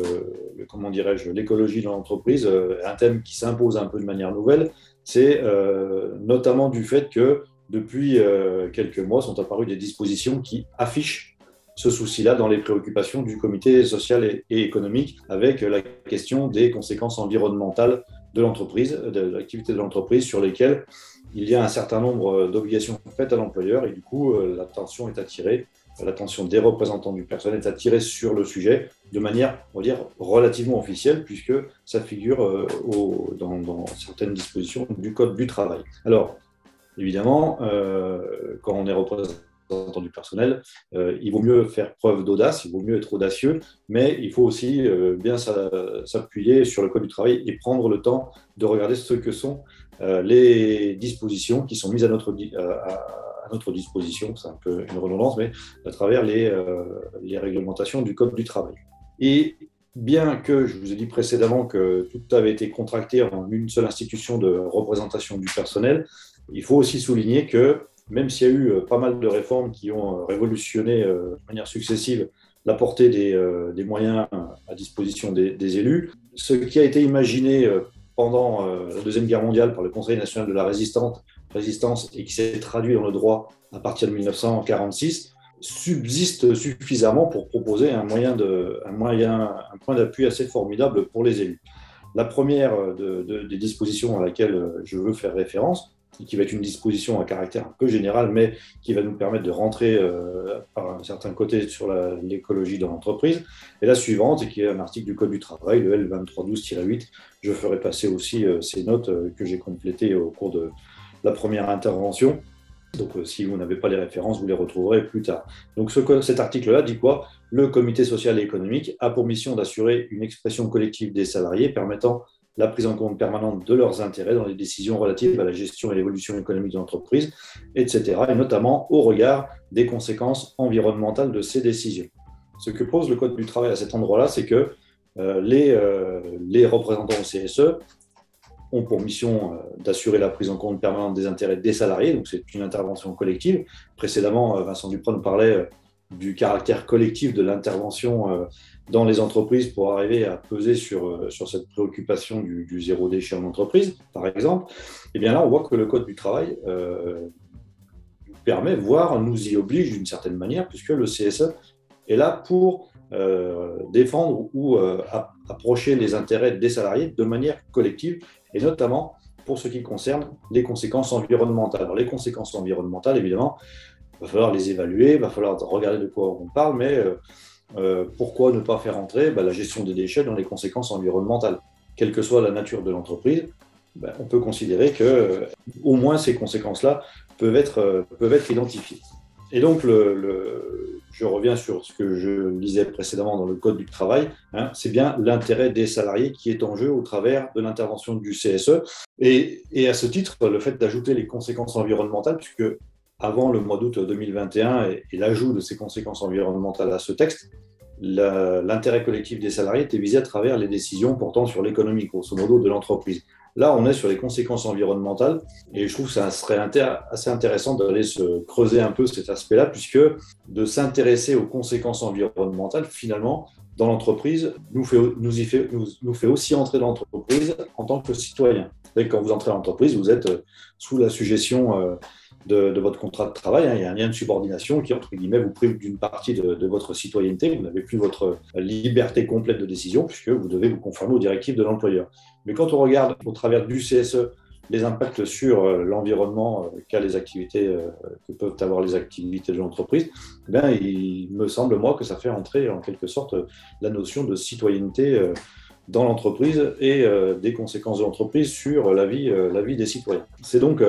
comment dirais-je, l'écologie dans l'entreprise euh, un thème qui s'impose un peu de manière nouvelle. C'est euh, notamment du fait que depuis euh, quelques mois sont apparues des dispositions qui affichent ce souci-là dans les préoccupations du comité social et, économique avec la question des conséquences environnementales de l'entreprise, de l'activité de l'entreprise sur lesquelles il y a un certain nombre d'obligations faites à l'employeur et du coup l'attention est attirée l'attention des représentants du personnel est attirée sur le sujet de manière, on va dire, relativement officielle, puisque ça figure euh, dans, certaines dispositions du Code du travail. Alors, évidemment, euh, quand on est représentant du personnel, euh, il vaut mieux faire preuve d'audace, il vaut mieux être audacieux, mais il faut aussi bien s'appuyer sur le Code du travail et prendre le temps de regarder ce que sont les dispositions qui sont mises à notre, à, notre disposition, c'est un peu une redondance, mais à travers euh, les réglementations du Code du travail. Et bien que je vous ai dit précédemment que tout avait été contracté en une seule institution de représentation du personnel, il faut aussi souligner que même s'il y a eu euh, pas mal de réformes qui ont euh, révolutionné de manière successive la portée des, des moyens à disposition des, élus, ce qui a été imaginé pendant la Deuxième Guerre mondiale par le Conseil national de la résistance résistance et qui s'est traduit dans le droit à partir de 1946 subsiste suffisamment pour proposer un moyen de, un moyen, un point d'appui assez formidable pour les élus. La première des dispositions à laquelle je veux faire référence, qui va être une disposition à caractère un peu général, mais qui va nous permettre de rentrer euh, par un certain côté sur l'écologie dans l'entreprise, est la suivante, et qui est un article du Code du travail, le L2312-8. Je ferai passer aussi euh, ces notes euh, que j'ai complétées au cours de, la première intervention. Donc, si vous n'avez pas les références, vous les retrouverez plus tard. Donc, ce, cet article-là dit quoi? Le comité social et économique a pour mission d'assurer une expression collective des salariés permettant la prise en compte permanente de leurs intérêts dans les décisions relatives à la gestion et l'évolution économique de l'entreprise, etc., et notamment au regard des conséquences environnementales de ces décisions. Ce que pose le Code du travail à cet endroit-là, c'est que euh, les, euh, les représentants au CSE ont pour mission euh, d'assurer la prise en compte permanente des intérêts des salariés, donc c'est une intervention collective. Précédemment, Vincent Dupron parlait euh, du caractère collectif de l'intervention dans les entreprises pour arriver à peser sur, sur cette préoccupation du, zéro déchet en entreprise, par exemple. Et eh bien là, on voit que le Code du travail nous permet, voire nous y oblige d'une certaine manière, puisque le CSE est là pour défendre ou approcher les intérêts des salariés de manière collective et notamment pour ce qui concerne les conséquences environnementales. Alors, les conséquences environnementales, évidemment, il va falloir les évaluer, il va falloir regarder de quoi on parle, mais euh, euh, pourquoi ne pas faire entrer bah, la gestion des déchets dans les conséquences environnementales? Quelle que soit la nature de l'entreprise, bah, on peut considérer que euh, au moins ces conséquences-là peuvent être, être identifiées. Et donc, je reviens sur ce que je disais précédemment dans le Code du travail, hein, c'est bien l'intérêt des salariés qui est en jeu au travers de l'intervention du CSE. Et, à ce titre, le fait d'ajouter les conséquences environnementales, puisque avant le mois d'août 2021 et, l'ajout de ces conséquences environnementales à ce texte, l'intérêt collectif des salariés était visé à travers les décisions portant sur l'économie, grosso modo, de l'entreprise. Là, on est sur les conséquences environnementales et je trouve que ça serait assez intéressant d'aller se creuser un peu cet aspect-là, puisque de s'intéresser aux conséquences environnementales, finalement, dans l'entreprise, nous fait, nous, fait, nous, fait aussi entrer dans l'entreprise en tant que citoyen. Quand vous entrez dans l'entreprise, vous êtes sous la suggestion de, votre contrat de travail. Hein. Il y a un lien de subordination qui, entre guillemets, vous prive d'une partie de, votre citoyenneté. Vous n'avez plus votre liberté complète de décision puisque vous devez vous conformer aux directives de l'employeur. Mais quand on regarde au travers du CSE les impacts sur euh, l'environnement euh, qu'a les activités euh, que peuvent avoir les activités de l'entreprise, eh il me semble moi que ça fait entrer en quelque sorte la notion de citoyenneté dans l'entreprise et des conséquences de l'entreprise sur la vie, la vie des citoyens. C'est donc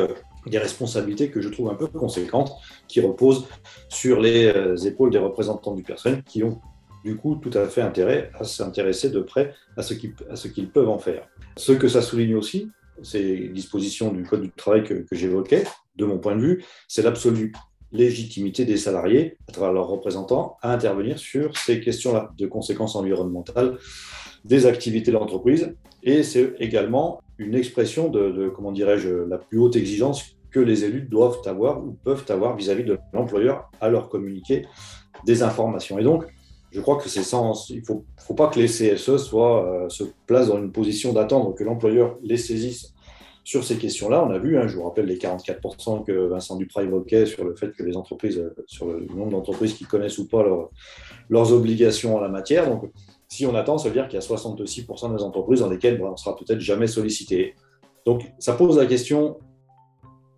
des responsabilités que je trouve un peu conséquentes qui reposent sur les épaules des représentants du personnel qui ont du coup tout à fait intérêt à s'intéresser de près à ce qu'ils peuvent en faire. Ce que ça souligne aussi, ces dispositions du Code du travail que, j'évoquais, de mon point de vue, c'est l'absolue légitimité des salariés, à travers leurs représentants, à intervenir sur ces questions-là de conséquences environnementales des activités de l'entreprise. Et c'est également une expression de, comment dirais-je, la plus haute exigence que les élus doivent avoir ou peuvent avoir vis-à-vis de l'employeur à leur communiquer des informations. Et donc, je crois que c'est sans. Il ne faut, pas que les CSE soient, euh, se placent dans une position d'attendre que l'employeur les saisisse sur ces questions-là. On a vu, hein, je vous rappelle les 44% que Vincent Duprat évoquait sur le fait que les entreprises, euh, sur le nombre d'entreprises qui connaissent ou pas leurs obligations en la matière. Donc, si on attend, ça veut dire qu'il y a 66% des entreprises dans lesquelles on on sera peut-être jamais sollicité. Donc, ça pose la question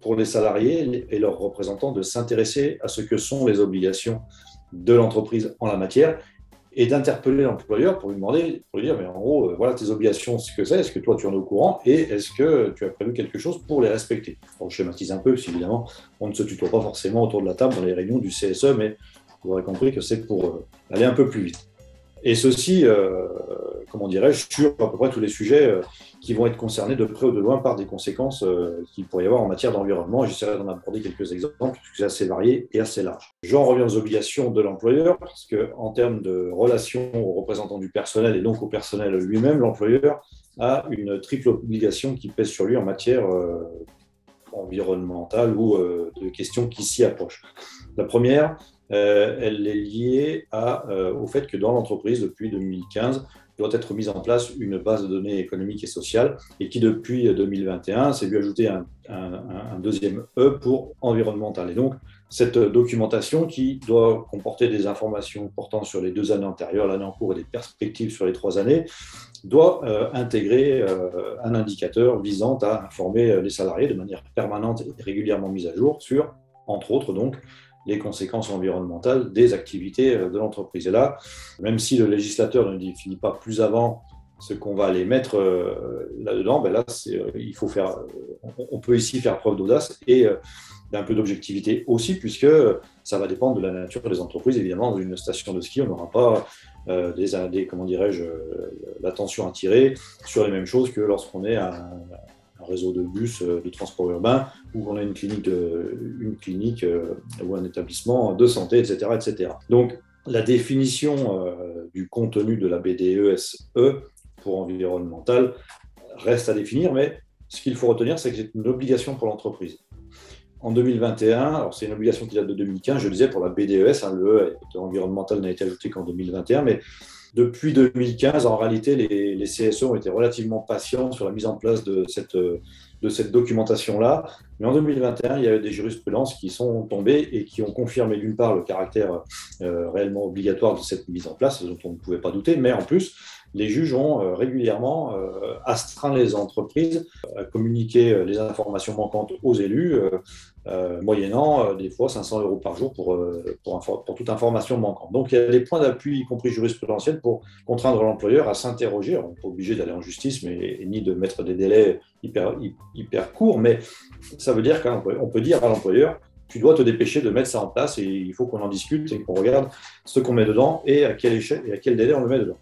pour les salariés et leurs représentants de s'intéresser à ce que sont les obligations de l'entreprise en la matière et d'interpeller l'employeur pour lui demander, pour lui dire, mais en gros, euh, voilà tes obligations, ce que c'est, est-ce que toi tu en es au courant et est-ce que tu as prévu quelque chose pour les respecter? On schématise un peu, parce évidemment, on ne se tutoie pas forcément autour de la table dans les réunions du CSE, mais vous aurez compris que c'est pour euh, aller un peu plus vite. Et ceci, euh, comment dirais-je, sur à peu près tous les sujets euh, qui vont être concernés de près ou de loin par des conséquences euh, qu'il pourrait y avoir en matière d'environnement. J'essaierai d'en aborder quelques exemples, puisque c'est assez varié et assez large. J'en reviens aux obligations de l'employeur, parce qu'en termes de relation aux représentants du personnel et donc au personnel lui-même, l'employeur a une triple obligation qui pèse sur lui en matière environnementale ou de questions qui s'y approchent. La première, euh, elle est liée euh, au fait que dans l'entreprise, depuis 2015, doit être mise en place une base de données économique et sociale, et qui depuis 2021 s'est vu ajouter un, un, deuxième E pour environnemental. Et donc, cette documentation qui doit comporter des informations portant sur les deux années antérieures, l'année en cours et des perspectives sur les trois années, doit euh, intégrer un indicateur visant à informer les salariés de manière permanente et régulièrement mise à jour sur, entre autres, donc, les conséquences environnementales des activités euh, de l'entreprise. Et là, même si le législateur ne définit pas plus avant ce qu'on va aller mettre euh, là-dedans, ben là, euh, il faut faire, on peut ici faire preuve d'audace et d'un peu d'objectivité aussi, puisque ça va dépendre de la nature des entreprises. Évidemment, dans une station de ski, on n'aura pas des, des, comment dirais-je, l'attention tirer sur les mêmes choses que lorsqu'on est à, un réseau de bus euh, de transport urbain ou on a une clinique, une clinique euh, ou un établissement de santé, etc. etc. Donc, la définition euh, du contenu de la BDESE pour environnemental reste à définir, mais ce qu'il faut retenir, c'est que c'est une obligation pour l'entreprise. En 2021, alors c'est une obligation qui date de 2015, je le disais pour la BDES, hein, le E environnemental n'a été ajouté qu'en 2021, mais depuis 2015, en réalité, les, CSE ont été relativement patients sur la mise en place de cette, de cette documentation-là. Mais en 2021, il y a eu des jurisprudences qui sont tombées et qui ont confirmé d'une part le caractère euh, réellement obligatoire de cette mise en place, dont on ne pouvait pas douter, mais en plus, les juges ont euh, régulièrement euh, astreint les entreprises à communiquer les informations manquantes aux élus, moyennant des fois 500 euros par jour pour, pour, pour, toute information manquante. Donc il y a des points d'appui, y compris jurisprudentiels, pour contraindre l'employeur à s'interroger. On n'est pas obligé d'aller en justice, mais ni de mettre des délais hyper, hyper court, mais ça veut dire qu'on peut dire à l'employeur, tu dois te dépêcher de mettre ça en place et il faut qu'on en discute et qu'on regarde ce qu'on met dedans et à quelle échelle et à quel délai on le met dedans.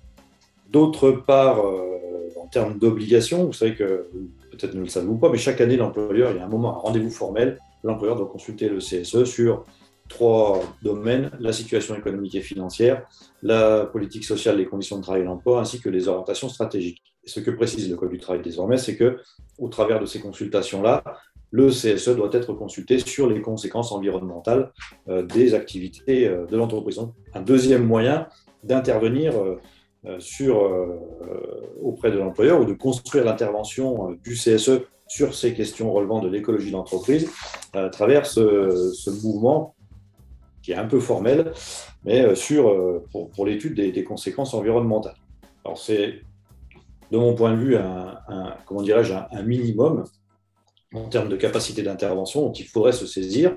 D'autre part, euh, en termes d'obligation, vous savez que peut-être ne le savez-vous pas, mais chaque année, l'employeur, il y a un moment, un rendez-vous formel, l'employeur doit consulter le CSE sur trois domaines, la situation économique et financière, la politique sociale, les conditions de travail et l'emploi, ainsi que les orientations stratégiques. Et ce que précise le Code du travail désormais, c'est que, au travers de ces consultations-là, le CSE doit être consulté sur les conséquences environnementales euh, des activités euh, de l'entreprise. Un deuxième moyen d'intervenir euh, auprès de l'employeur ou de construire l'intervention du CSE sur ces questions relevant de l'écologie d'entreprise à travers ce, mouvement qui est un peu formel, mais sur, pour, l'étude des, des, conséquences environnementales. Alors c'est de mon point de vue, un, comment dirais-je, un, minimum en termes de capacité d'intervention dont il faudrait se saisir,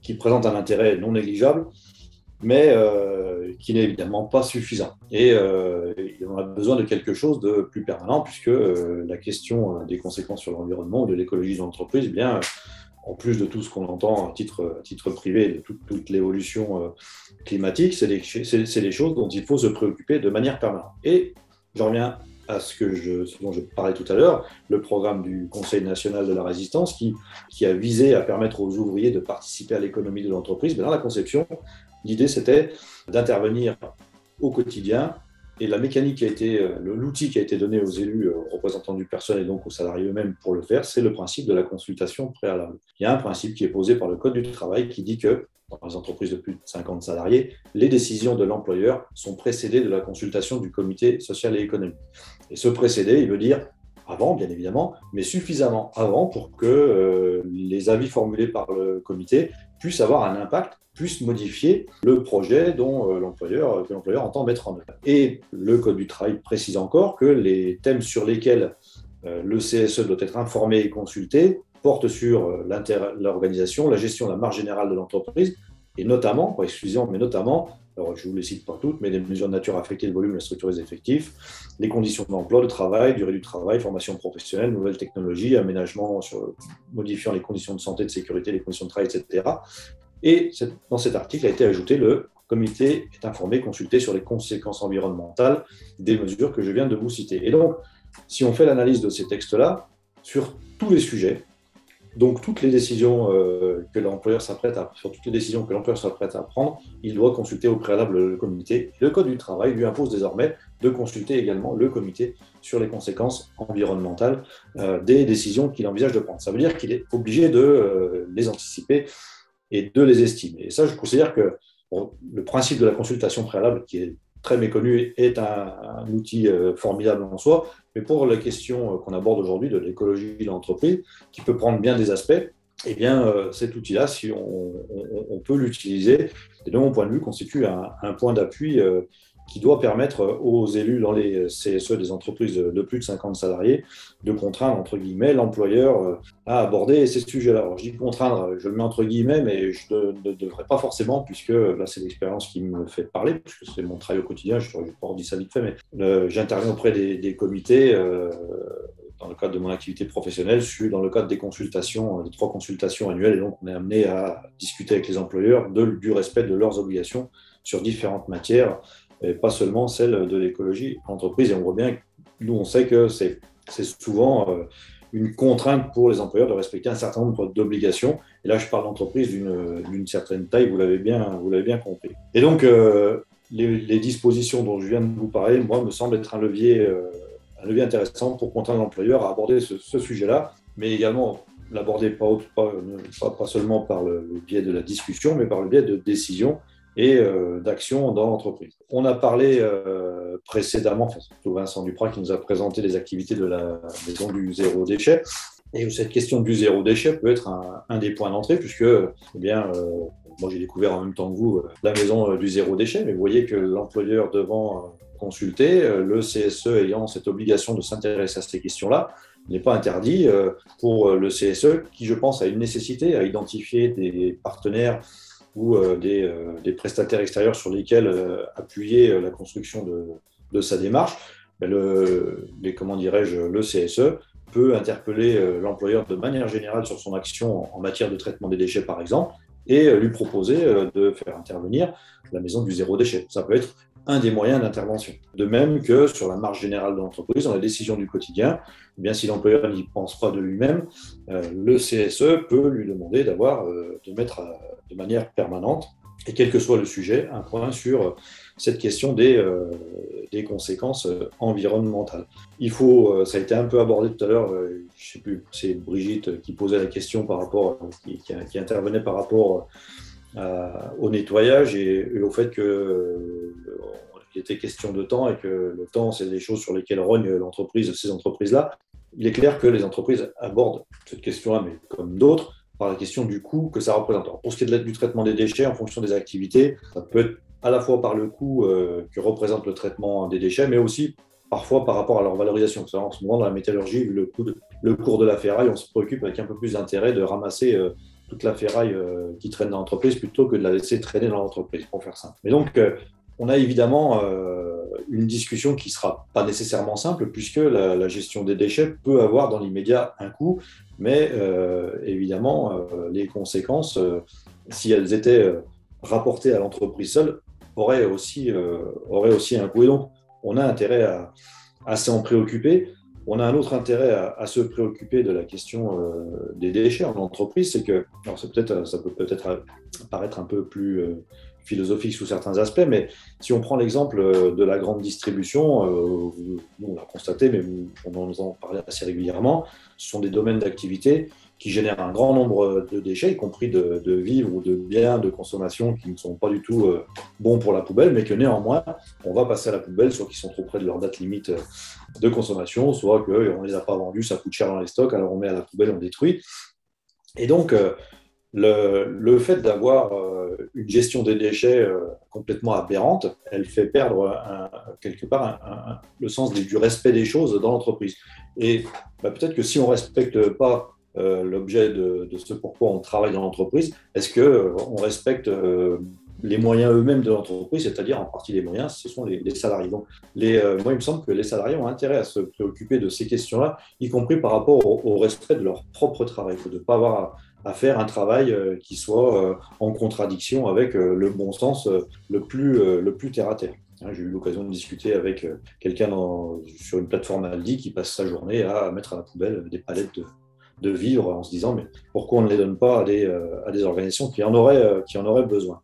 qui présente un intérêt non négligeable, mais euh, qui n'est évidemment pas suffisant. Et euh, on a besoin de quelque chose de plus permanent, puisque euh, la question des conséquences sur l'environnement ou de l'écologie de l'entreprise, eh bien, en plus de tout ce qu'on entend à titre, privé, de toute, l'évolution climatique, c'est des, choses dont il faut se préoccuper de manière permanente. Et j'en reviens à ce dont je parlais tout à l'heure, le programme du Conseil national de la résistance qui, qui a visé à permettre aux ouvriers de participer à l'économie de l'entreprise. Mais dans la conception, l'idée c'était d'intervenir au quotidien et la mécanique qui a été, euh, l'outil qui a été donné aux élus, aux représentants du personnel et donc aux salariés eux-mêmes pour le faire, c'est le principe de la consultation préalable. Il y a un principe qui est posé par le Code du travail qui dit que dans les entreprises de plus de 50 salariés, les décisions de l'employeur sont précédées de la consultation du comité social et économique. Et ce précédé, il veut dire avant, bien évidemment, mais suffisamment avant pour que euh, les avis formulés par le comité puissent avoir un impact, puissent modifier le projet dont euh, l'employeur, que l'employeur entend mettre en œuvre. Et le Code du travail précise encore que les thèmes sur lesquels euh, le CSE doit être informé et consulté portent sur l'organisation, la gestion de la marge générale de l'entreprise, et notamment, exclusivement, mais notamment, alors je vous les cite pas toutes, mais des mesures de nature affectée le volume, la structure des effectifs, les conditions d'emploi, de travail, durée du travail, formation professionnelle, nouvelles technologies, aménagement modifiant les conditions de santé, de sécurité, les conditions de travail, etc. Et dans cet article a été ajouté le comité est informé, consulté sur les conséquences environnementales des mesures que je viens de vous citer. Et donc, si on fait l'analyse de ces textes-là, sur tous les sujets, donc, toutes les décisions euh, que l'employeur s'apprête à, sur s'apprête à prendre, il doit consulter au préalable le comité. Le Code du travail lui impose désormais de consulter également le comité sur les conséquences environnementales euh, des décisions qu'il envisage de prendre. Ça veut dire qu'il est obligé de euh, les anticiper et de les estimer. Et ça, je considère que le principe de la consultation préalable, qui est très méconnu, est un, outil euh, formidable en soi. Mais pour la question euh, qu'on aborde aujourd'hui de l'écologie de l'entreprise, qui peut prendre bien des aspects, eh bien, euh, cet outil-là, si on, peut l'utiliser, de mon point de vue, constitue un, un point d'appui qui doit permettre aux élus dans les CSE des entreprises de plus de 50 salariés de contraindre, entre guillemets, l'employeur euh, à aborder ces sujets-là. Alors, je dis contraindre, je le mets entre guillemets, mais je ne devrais pas forcément, puisque là, c'est l'expérience qui me fait parler, puisque c'est mon travail au quotidien, je n'aurais pas dit ça vite fait, mais euh, j'interviens auprès des, comités. Euh, dans le cadre de mon activité professionnelle, je suis dans le cadre des consultations, des trois consultations annuelles, et donc on est amené à discuter avec les employeurs du respect de leurs obligations sur différentes matières, et pas seulement celle de l'écologie entreprise. Et on voit bien, nous, on sait que c'est souvent euh, une contrainte pour les employeurs de respecter un certain nombre d'obligations. Et là, je parle d'entreprise d'une certaine taille, vous l'avez bien, bien compris. Et donc, euh, les, dispositions dont je viens de vous parler, moi, me semblent être un levier, euh, un levier intéressant pour contraindre l'employeur à aborder ce, sujet-là, mais également l'aborder pas, pas, pas, seulement par le, le, biais de la discussion, mais par le biais de décisions et euh, d'action dans l'entreprise. On a parlé euh, précédemment, c'est surtout Vincent Duprat qui nous a présenté les activités de la maison du zéro déchet. Et cette question du zéro déchet peut être un, des points d'entrée, puisque, eh bien, euh, moi j'ai découvert en même temps que vous la maison du zéro déchet, mais vous voyez que l'employeur devant consulter, le CSE ayant cette obligation de s'intéresser à ces questions-là, n'est pas interdit pour le CSE, qui je pense a une nécessité à identifier des partenaires ou euh, euh, des, prestataires extérieurs sur lesquels euh, appuyer la construction de, sa démarche, ben le, comment dirais-je, le CSE peut interpeller l'employeur de manière générale sur son action en matière de traitement des déchets, par exemple, et lui proposer de faire intervenir la maison du zéro déchet. Ça peut être un des moyens d'intervention. De même que sur la marge générale de l'entreprise, dans la décision du quotidien, eh bien, si l'employeur n'y pense pas de lui-même, le CSE peut lui demander d'avoir, de mettre de manière permanente, et quel que soit le sujet, un point sur cette question des, euh, des conséquences euh, environnementales. Il faut, euh, ça a été un peu abordé tout à l'heure, je sais plus, c'est Brigitte qui posait la question par rapport, qui, intervenait par rapport au nettoyage et, au fait que il était question de temps et que le temps, c'est des choses sur lesquelles rogne l'entreprise, ces entreprises-là. Il est clair que les entreprises abordent cette question-là, mais comme d'autres, par la question du coût que ça représente. pour ce qui est du traitement des déchets, en fonction des activités, ça peut être à la fois par le coût euh, que représente le traitement des déchets, mais aussi parfois par rapport à leur valorisation. En ce moment, dans la métallurgie, vu le, le cours de la ferraille, on se préoccupe avec un peu plus d'intérêt de ramasser euh, toute la ferraille euh, qui traîne dans l'entreprise plutôt que de la laisser traîner dans l'entreprise, pour faire simple. Mais donc, on a évidemment une discussion qui ne sera pas nécessairement simple, puisque la, gestion des déchets peut avoir dans l'immédiat un coût, mais évidemment, les conséquences, si elles étaient rapportées à l'entreprise seule, auraient aussi, auraient aussi un coût. Et donc, on a intérêt à, à s'en préoccuper. On a un autre intérêt à, se préoccuper de la question euh, des déchets en entreprise, c'est que, alors peut-être, ça peut peut-être paraître un peu plus euh, philosophique sous certains aspects, mais si on prend l'exemple euh, de la grande distribution, on l'a constaté, mais on en parle assez régulièrement, ce sont des domaines d'activité qui génèrent un grand nombre de déchets, y compris de, vivres ou de biens de consommation qui ne sont pas du tout euh, bons pour la poubelle, mais que néanmoins, on va passer à la poubelle, soit qu'ils sont trop près de leur date limite euh, de consommation, soit qu'on ne les a pas vendus, ça coûte cher dans les stocks, alors on met à la poubelle, on détruit. Et donc, euh, le, fait d'avoir une gestion des déchets complètement aberrante, elle fait perdre quelque part le sens du respect des choses dans l'entreprise. Et bah, peut-être que si on ne respecte pas euh, l'objet de, ce pourquoi on travaille dans l'entreprise Est-ce qu'on euh, on respecte euh, les moyens eux-mêmes de l'entreprise, c'est-à-dire en partie les moyens, ce sont les, salariés. Donc, moi, il me semble que les salariés ont intérêt à se préoccuper de ces questions-là, y compris par rapport au, respect de leur propre travail. De ne pas avoir faire un travail qui soit en contradiction avec le bon sens le plus, le plus terre à terre. Hein, j'ai eu l'occasion de discuter avec quelqu'un sur une plateforme Aldi qui passe sa journée à mettre à la poubelle des palettes de, de vivre en se disant mais pourquoi on ne les donne pas à des, euh, à des organisations qui en auraient, euh, qui en auraient besoin?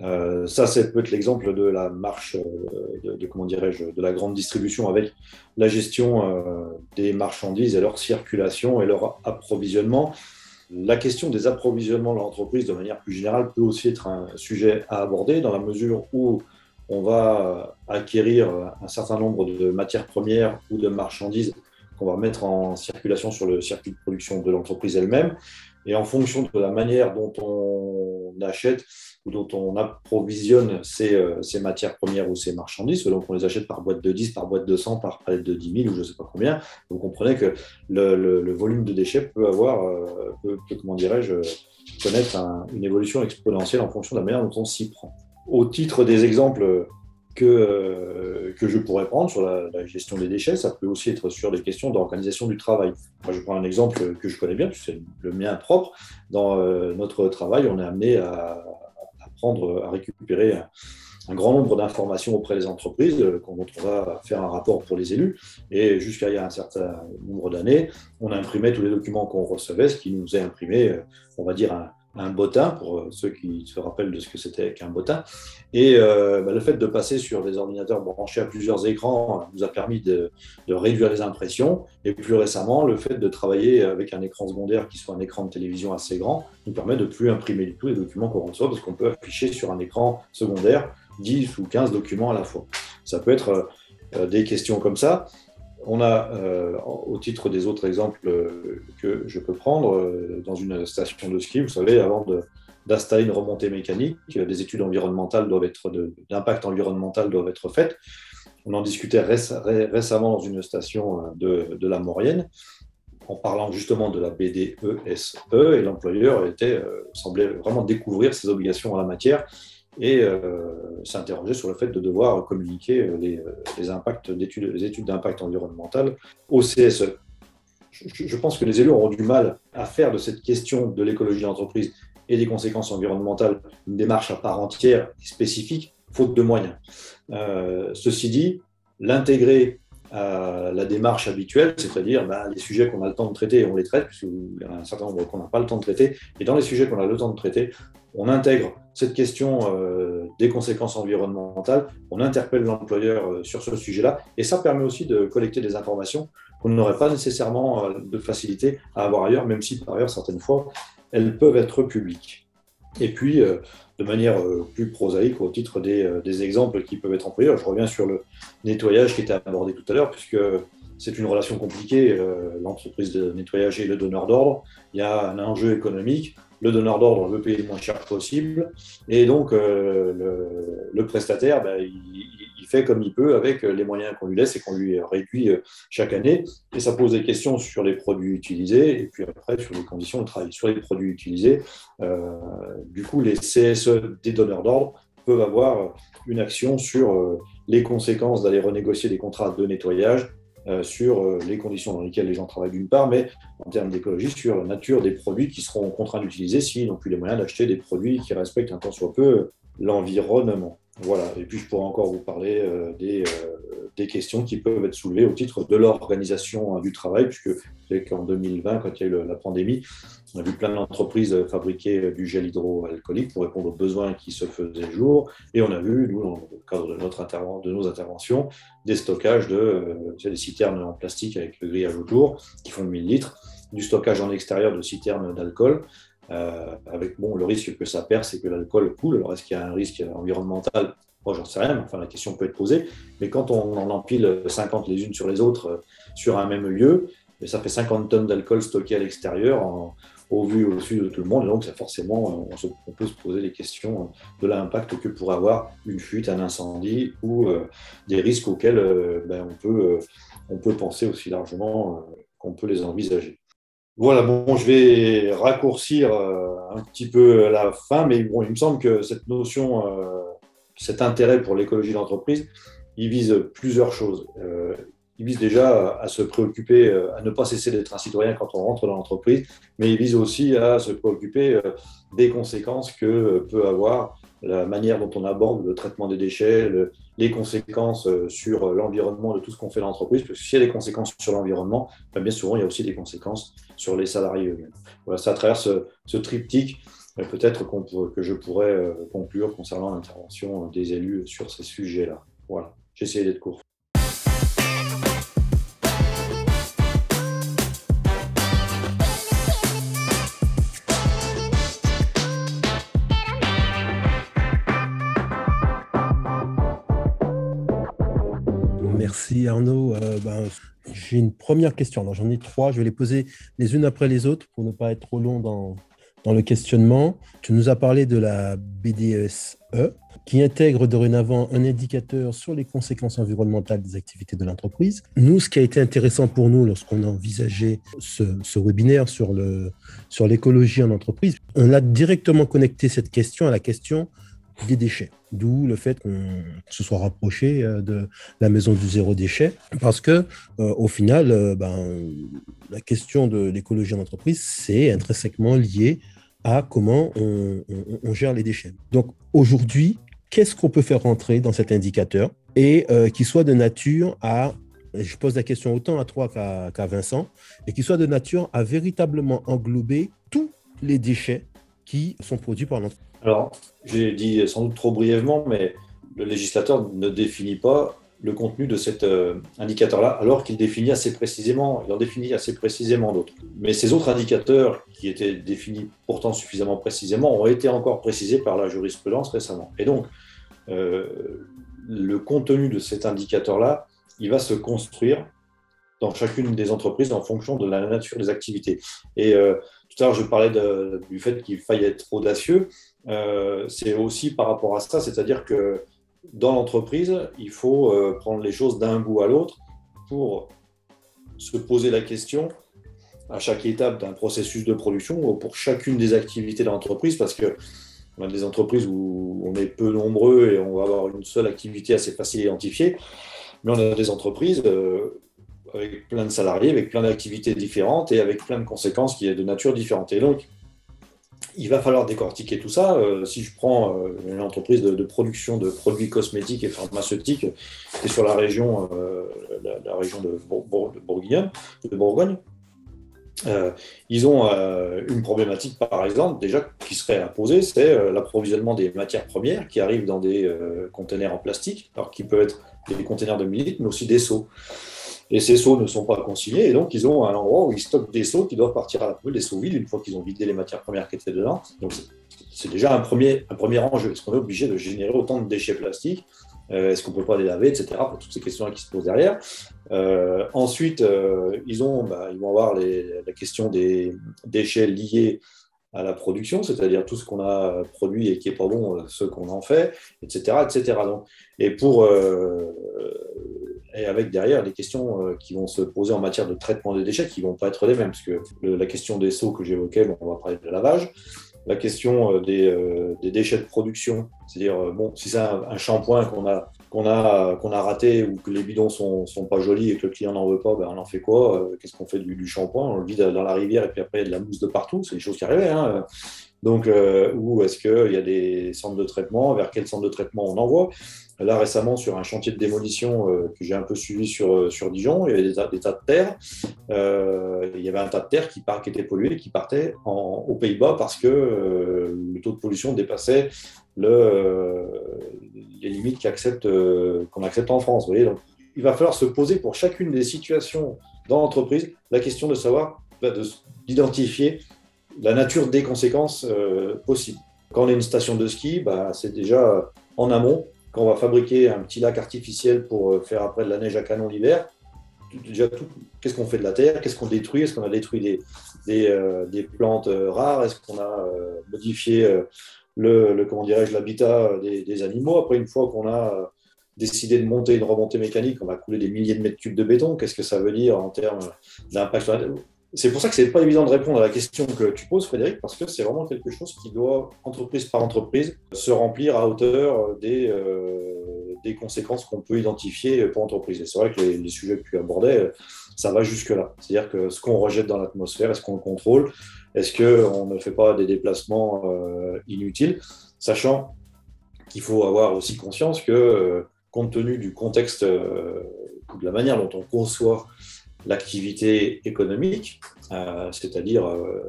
Euh, ça, c'est peut-être l'exemple de la marche, de, comment dirais-je, de la grande distribution avec la gestion des marchandises et leur circulation et leur approvisionnement. La question des approvisionnements de l'entreprise, de manière plus générale, peut aussi être un sujet à aborder dans la mesure où on va acquérir un certain nombre de matières premières ou de marchandises qu'on va mettre en circulation sur le circuit de production de l'entreprise elle-même. Et en fonction de la manière dont on achète ou dont on approvisionne ces, euh, matières premières ou ces marchandises, selon qu'on les achète par boîte de 10, par boîte de 100, par palette de 10 000 ou je ne sais pas combien, vous comprenez que le, volume de déchets peut avoir, euh, comment dirais-je, connaître une évolution exponentielle en fonction de la manière dont on s'y prend. Au titre des exemples que, euh, que je pourrais prendre sur la, gestion des déchets. Ça peut aussi être sur des questions d'organisation du travail. Moi, je prends un exemple que je connais bien, c'est le mien propre. Dans euh, notre travail, on est amené à, prendre, à récupérer un, grand nombre d'informations auprès des entreprises, euh, dont on va faire un rapport pour les élus. Et jusqu'à il y a un certain nombre d'années, on imprimait tous les documents qu'on recevait, ce qui nous est imprimé, on va dire, un, un bottin, pour euh, ceux qui se rappellent de ce que c'était qu'un bottin. Et euh, bah, le fait de passer sur des ordinateurs branchés à plusieurs écrans nous a permis de, réduire les impressions. Et plus récemment, le fait de travailler avec un écran secondaire qui soit un écran de télévision assez grand nous permet de plus imprimer du tout les documents qu'on reçoit parce qu'on peut afficher sur un écran secondaire 10 ou 15 documents à la fois. Ça peut être euh, des questions comme ça. On a, euh, au titre des autres exemples euh, que je peux prendre, euh, dans une station de ski, vous savez, avant d'installer une remontée mécanique, des études environnementales doivent être, d'impact environnemental doivent être faites. On en discutait récemment dans une station de, de, la Maurienne, en parlant justement de la BDESE, e, et l'employeur semblait vraiment découvrir ses obligations en la matière et euh, s'interroger sur le fait de devoir communiquer les, euh, les impacts d'études, les études d'impact environnemental au CSE. Je, pense que les élus auront du mal à faire de cette question de l'écologie d'entreprise et des conséquences environnementales une démarche à part entière et spécifique, faute de moyens. Euh, ceci dit, l'intégrer la démarche habituelle, c'est-à-dire bah, les sujets qu'on a le temps de traiter, on les traite, puisqu'il y a un certain nombre qu'on n'a pas le temps de traiter, et dans les sujets qu'on a le temps de traiter, on intègre cette question euh, des conséquences environnementales, on interpelle l'employeur euh, sur ce sujet-là, et ça permet aussi de collecter des informations qu'on n'aurait pas nécessairement euh, de facilité à avoir ailleurs, même si par ailleurs, certaines fois, elles peuvent être publiques. Et puis, de manière plus prosaïque, au titre des, exemples qui peuvent être employés, je reviens sur le nettoyage qui était abordé tout à l'heure, puisque c'est une relation compliquée, l'entreprise de nettoyage et le donneur d'ordre. Il y a un enjeu économique le donneur d'ordre veut payer le moins cher possible, et donc euh, le, prestataire, ben, il, fait comme il peut avec les moyens qu'on lui laisse et qu'on lui réduit chaque année. Et ça pose des questions sur les produits utilisés et puis après sur les conditions de travail. Sur les produits utilisés, du coup, les CSE des donneurs d'ordre peuvent avoir une action sur les conséquences d'aller renégocier des contrats de nettoyage euh, sur euh, les conditions dans lesquelles les gens travaillent d'une part, mais en termes d'écologie, sur la nature des produits qui seront contraints d'utiliser s'ils n'ont plus les moyens d'acheter des produits qui respectent un tant soit peu l'environnement. Voilà, et puis je pourrais encore vous parler euh, des, des, questions qui peuvent être soulevées au titre de l'organisation du travail, puisque c'est qu'en 2020, quand il y a eu la pandémie, on a vu plein d'entreprises fabriquer du gel hydroalcoolique pour répondre aux besoins qui se faisaient jour. Et on a vu, nous, dans le cadre de, notre de nos interventions, des stockages de euh, des citernes en plastique avec le grillage autour qui font 1000 litres, du stockage en extérieur de citernes d'alcool. Euh, avec bon, le risque que ça perd, c'est que l'alcool coule. Alors, est-ce qu'il y a un risque environnemental? Moi, j'en sais rien, mais enfin, la question peut être posée. Mais quand on en empile 50 les unes sur les autres euh, sur un même lieu, ça fait 50 tonnes d'alcool stocké à l'extérieur au vu au dessus de tout le monde. Donc, forcément, on, peut se poser les questions de l'impact que pourrait avoir une fuite, un incendie ou euh, des risques auxquels euh, ben, on, peut, euh, on peut penser aussi largement qu'on peut les envisager. Voilà, bon, je vais raccourcir un petit peu la fin, mais bon, il me semble que cette notion, cet intérêt pour l'écologie d'entreprise, il vise plusieurs choses. Il vise déjà à se préoccuper, euh, à ne pas cesser d'être un citoyen quand on rentre dans l'entreprise, mais il vise aussi à se préoccuper euh, des conséquences que euh, peut avoir la manière dont on aborde le traitement des déchets, les conséquences sur l'environnement de tout ce qu'on fait dans l'entreprise, parce que s'il y a des conséquences sur l'environnement, ben, bien souvent il y a aussi des conséquences sur les salariés eux-mêmes. Voilà, c'est à travers ce, triptyque peut-être que je pourrais conclure concernant l'intervention des élus sur ces sujets-là. Voilà, j'ai essayé d'être court. Merci Arnaud. Euh, ben, j'ai une première question. J'en ai trois. Je vais les poser les unes après les autres pour ne pas être trop long dans, le questionnement. Tu nous as parlé de la BDSE qui intègre dorénavant un indicateur sur les conséquences environnementales des activités de l'entreprise. Nous, ce qui a été intéressant pour nous lorsqu'on a envisagé ce, webinaire sur l'écologie en entreprise, on a directement connecté cette question à la question des déchets. D'où le fait qu'on se soit rapproché euh, de la maison du zéro déchet, parce que euh, au final, euh, ben, la question de l'écologie en entreprise, c'est intrinsèquement lié à comment on, gère les déchets. Donc aujourd'hui, qu'est-ce qu'on peut faire rentrer dans cet indicateur? Et qui soit de nature à je pose la question autant à toi qu'à Vincent, et qui soit de nature à véritablement englober tous les déchets qui sont produits par l'entreprise. Alors, j'ai dit sans doute trop brièvement, mais le législateur ne définit pas le contenu de cet euh, indicateur-là, alors qu'il définit assez précisément, il en définit assez précisément d'autres. Mais ces autres indicateurs, qui étaient définis pourtant suffisamment précisément, ont été encore précisés par la jurisprudence récemment. Et donc, euh, le contenu de cet indicateur-là, il va se construire dans chacune des entreprises en fonction de la nature des activités. Et euh, tout à l'heure, je parlais du fait qu'il faille être audacieux. Euh, c'est aussi par rapport à ça, c'est-à-dire que dans l'entreprise, il faut euh, prendre les choses d'un bout à l'autre pour se poser la question à chaque étape d'un processus de production ou pour chacune des activités de l'entreprise, parce que on a des entreprises où on est peu nombreux et on va avoir une seule activité assez facile à identifier, mais on a des entreprises euh, avec plein de salariés, avec plein d'activités différentes et avec plein de conséquences qui est de nature différente. Et donc, il va falloir décortiquer tout ça. Euh, si je prends euh, une entreprise de, production de produits cosmétiques et pharmaceutiques qui est sur la région, euh, de, Bourgogne, ils ont une problématique, par exemple, déjà qui serait imposée, c'est l'approvisionnement des matières premières qui arrivent dans des conteneurs en plastique, alors qui peuvent être des conteneurs de 1000 litres, mais aussi des seaux et ces seaux ne sont pas consignés, et donc ils ont un endroit où ils stockent des seaux qui doivent partir à la poubelle, des seaux vides, une fois qu'ils ont vidé les matières premières qui étaient dedans. Donc c'est déjà un premier, un premier enjeu. Est-ce qu'on est obligé de générer autant de déchets plastiques euh, Est-ce qu'on ne peut pas les laver, etc. Pour toutes ces questions qui se posent derrière. Euh, ensuite, euh, ils, ont, bah, ils vont avoir la question des déchets liés à la production, c'est-à-dire tout ce qu'on a produit et qui n'est pas bon, ce qu'on en fait, etc. etc. Donc, et, pour, et avec derrière les questions qui vont se poser en matière de traitement des déchets qui ne vont pas être les mêmes, parce que la question des seaux que j'évoquais, on va parler de lavage, la question euh, euh, des, déchets de production, c'est-à-dire, euh, bon, si c'est un, shampoing qu'on a, qu'on a, qu'on a raté ou que les bidons sont, sont pas jolis et que le client n'en veut pas, ben on en fait quoi Qu'est-ce qu'on fait du, shampoing? On le vide dans la rivière et puis après il y a de la mousse de partout, c'est des choses qui arrivaient. Hein. Donc, euh, ou est-ce qu'il y a des centres de traitement Vers quel centre de traitement on envoie? Là, récemment, sur un chantier de démolition euh, que j'ai un peu suivi sur, euh, sur Dijon, il y avait des tas, de terre. il y avait un tas de terre qui, part, qui pollué, qui partait aux Pays-Bas parce que le taux de pollution dépassait le, les limites qu'on accepte, en France. Vous voyez Donc, il va falloir se poser pour chacune des situations dans l'entreprise la question de savoir, bah, d'identifier la nature des conséquences euh, possibles. Quand on est une station de ski, bah, c'est déjà en amont. Quand on va fabriquer un petit lac artificiel pour euh, faire après de la neige à canon l'hiver, déjà qu'est-ce qu'on fait de la terre, qu'est-ce qu'on détruit, est-ce qu'on a détruit des, des, euh, plantes rares, est-ce qu'on a modifié le, l'habitat des, des, animaux? Après, une fois qu'on a décidé de monter une remontée mécanique, on va couler des milliers de mètres cubes de béton. Qu'est-ce que ça veut dire en termes d'impact c'est pour ça que c'est pas évident de répondre à la question que tu poses, Frédéric, parce que c'est vraiment quelque chose qui doit, entreprise par entreprise, se remplir à hauteur des, euh, des conséquences qu'on peut identifier pour l'entreprise. Et c'est vrai que les, sujets que tu abordais, ça va jusque-là. C'est-à-dire que ce qu'on rejette dans l'atmosphère, est-ce qu'on le contrôle? Est-ce qu'on ne fait pas des déplacements euh, inutiles? Sachant qu'il faut avoir aussi conscience que, euh, compte tenu du contexte, de la manière dont on conçoit l'activité économique, euh, c'est-à-dire euh,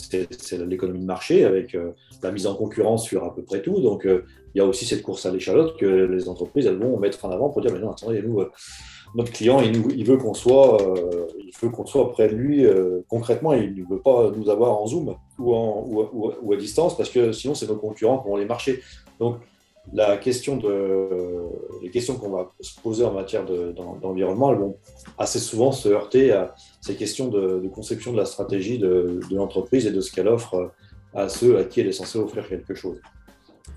c'est l'économie de marché avec euh, la mise en concurrence sur à peu près tout. Donc il y a aussi cette course à l'échalote que les entreprises elles vont mettre en avant pour dire mais non attendez nous notre client il, veut qu'on soit il veut qu'on soit près de lui concrètement il ne veut pas nous avoir en zoom ou, à distance parce que sinon c'est nos concurrents qui vont les marcher. Donc la question de, les questions qu'on va se poser en matière d'environnement, elles vont assez souvent se heurter à ces questions de, conception de la stratégie de, l'entreprise et de ce qu'elle offre à ceux à qui elle est censée offrir quelque chose.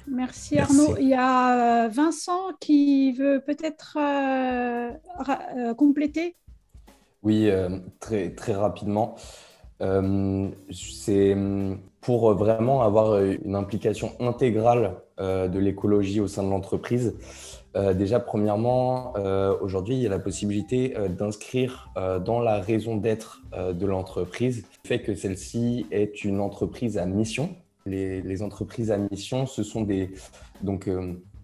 Merci Arnaud. Il y a euh, Vincent qui veut peut-être euh, euh, compléter. Oui, très, très rapidement. C'est pour vraiment avoir une implication intégrale euh, de l'écologie au sein de l'entreprise. Euh, déjà, premièrement, euh, aujourd'hui, il y a la possibilité d'inscrire dans la raison d'être de l'entreprise le fait que celle-ci est une entreprise à mission. Les, entreprises à mission, ce sont des, donc,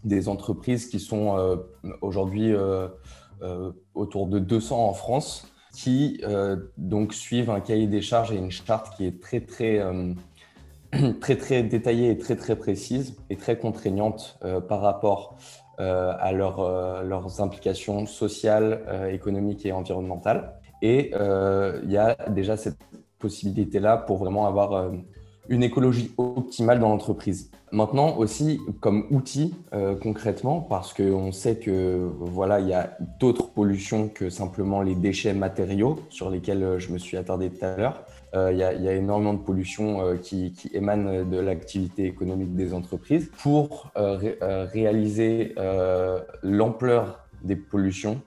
des entreprises qui sont aujourd'hui autour de 200 en France, qui donc suivent un cahier des charges et une charte qui est très, très très très détaillée et très très précise et très contraignante euh, par rapport euh, à euh, leurs implications sociales, économiques et environnementales. Et il y a déjà cette possibilité-là pour vraiment avoir une écologie optimale dans l'entreprise. Maintenant aussi comme outil concrètement, parce qu'on sait que voilà, il y a d'autres pollutions que simplement les déchets matériaux sur lesquels je me suis attardé tout à l'heure. Euh, il y, a énormément de pollution euh, qui, qui, émane de l'activité économique des entreprises. Pour euh, réaliser l'ampleur des pollutions,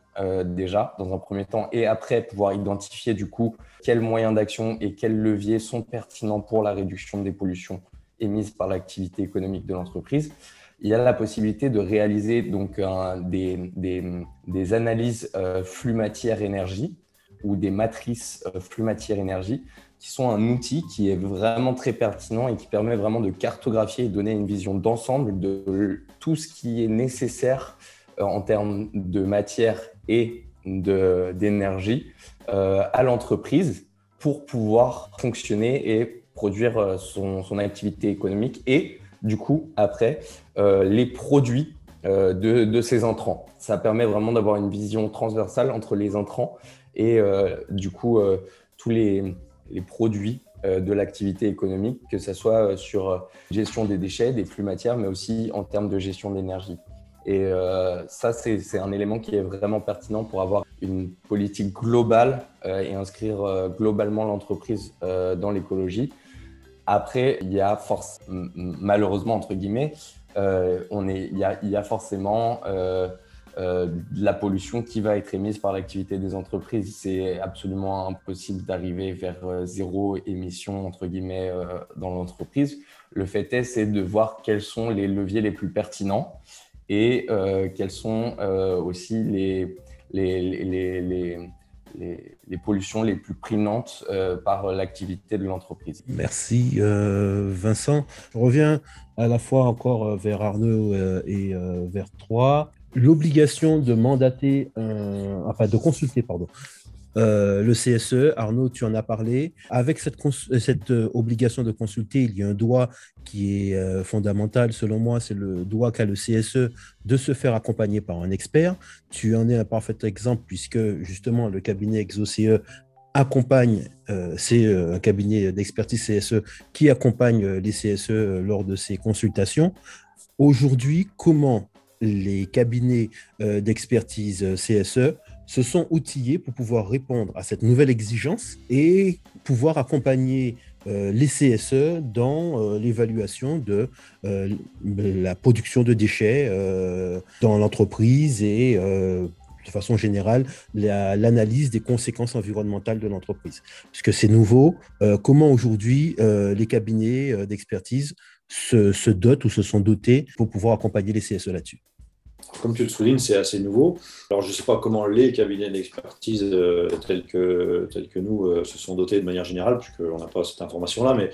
déjà, dans un premier temps, et après pouvoir identifier du coup quels moyens d'action et quels leviers sont pertinents pour la réduction des pollutions émises par l'activité économique de l'entreprise. Il y a la possibilité de réaliser donc des, analyses flux matière énergie ou des matrices flux matière énergie qui sont un outil qui est vraiment très pertinent et qui permet vraiment de cartographier et donner une vision d'ensemble de tout ce qui est nécessaire euh, en termes de matière et d'énergie euh, à l'entreprise pour pouvoir fonctionner et produire euh, son, son, activité économique et du coup après les produits de, de, ces entrants. Ça permet vraiment d'avoir une vision transversale entre les entrants et du coup tous les les produits euh, de l'activité économique, que ce soit euh, sur euh, gestion des déchets, des flux matières, mais aussi en termes de gestion de l'énergie. Et ça, c'est un élément qui est vraiment pertinent pour avoir une politique globale et inscrire globalement l'entreprise dans l'écologie. Après, il y a force, malheureusement, entre guillemets, on est, il, y a, il y a forcément euh, la pollution qui va être émise par l'activité des entreprises. C'est absolument impossible d'arriver vers euh, zéro émission, entre guillemets, euh, dans l'entreprise. Le fait est, de voir quels sont les leviers les plus pertinents et quelles sont aussi les, les, les, les, pollutions les plus prenantes par l'activité de l'entreprise. Merci Vincent. Je reviens à la fois encore vers Arnaud et vers toi l'obligation de mandater, enfin de consulter, pardon, euh, le CSE, Arnaud, tu en as parlé. Avec cette, cette euh, obligation de consulter, il y a un droit qui est euh, fondamental, selon moi, c'est le droit qu'a le CSE de se faire accompagner par un expert. Tu en es un parfait exemple puisque justement le cabinet ExoCE accompagne, c'est un cabinet d'expertise CSE qui accompagne les CSE lors de ces consultations. Aujourd'hui, comment les cabinets euh, d'expertise euh, CSE se sont outillés pour pouvoir répondre à cette nouvelle exigence et pouvoir accompagner euh, les CSE dans l'évaluation de la production de déchets dans l'entreprise et de façon générale l'analyse des conséquences environnementales de l'entreprise. Puisque c'est nouveau, comment aujourd'hui les cabinets d'expertise se, se dotent ou se sont dotés pour pouvoir accompagner les CSE là-dessus comme tu le soulignes, c'est assez nouveau. Alors, je ne sais pas comment les cabinets d'expertise euh, tels, que, nous euh, se sont dotés de manière générale, puisqu'on n'a pas cette information-là, mais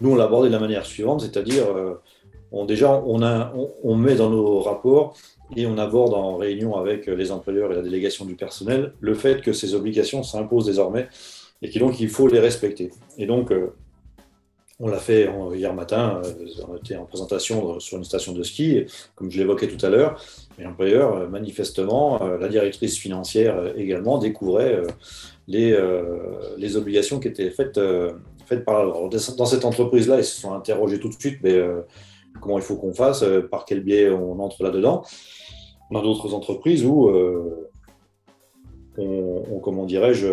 nous, on l'a abordé de la manière suivante, c'est-à-dire, euh, déjà, on, met dans nos rapports et on aborde en réunion avec les employeurs et la délégation du personnel le fait que ces obligations s'imposent désormais et qu'il faut les respecter. Et donc, on l'a fait hier matin, euh, on était en présentation sur une station de ski, comme je l'évoquais tout à l'heure. Et l'employeur, euh, manifestement, euh, la directrice financière également découvrait les, obligations qui étaient faites, par. Dans cette entreprise-là, ils se sont interrogés tout de suite, mais comment il faut qu'on fasse, par quel biais on entre là-dedans. On a d'autres entreprises où on, comment dirais-je,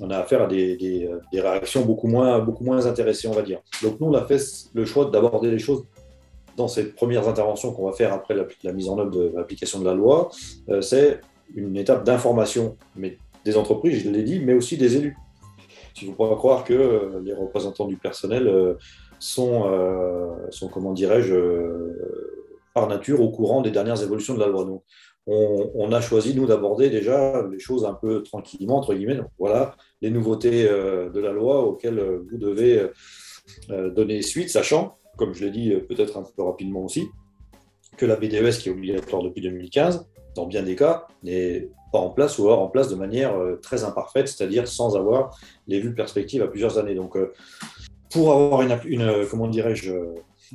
on a affaire à des, réactions beaucoup moins, beaucoup moins intéressées, on va dire. Donc nous, on a fait le choix d'aborder les choses dans ces premières interventions qu'on va faire après la, mise en œuvre de l'application de la loi. Euh, c'est une étape d'information mais des entreprises, je l'ai dit, mais aussi des élus. Ne faut pas croire que euh, les représentants du personnel euh, sont, sont, comment dirais-je, par nature au courant des dernières évolutions de la loi. On, a choisi, nous, d'aborder déjà les choses un peu tranquillement, entre guillemets. voilà les nouveautés euh, de la loi auxquelles euh, vous devez euh, donner suite, sachant, comme je l'ai dit peut-être un peu rapidement aussi, que la BDES, qui est obligatoire depuis 2015, dans bien des cas, n'est pas en place ou alors en place de manière très imparfaite, c'est-à-dire sans avoir les vues perspectives à plusieurs années. Donc, pour avoir une, une comment dirais-je,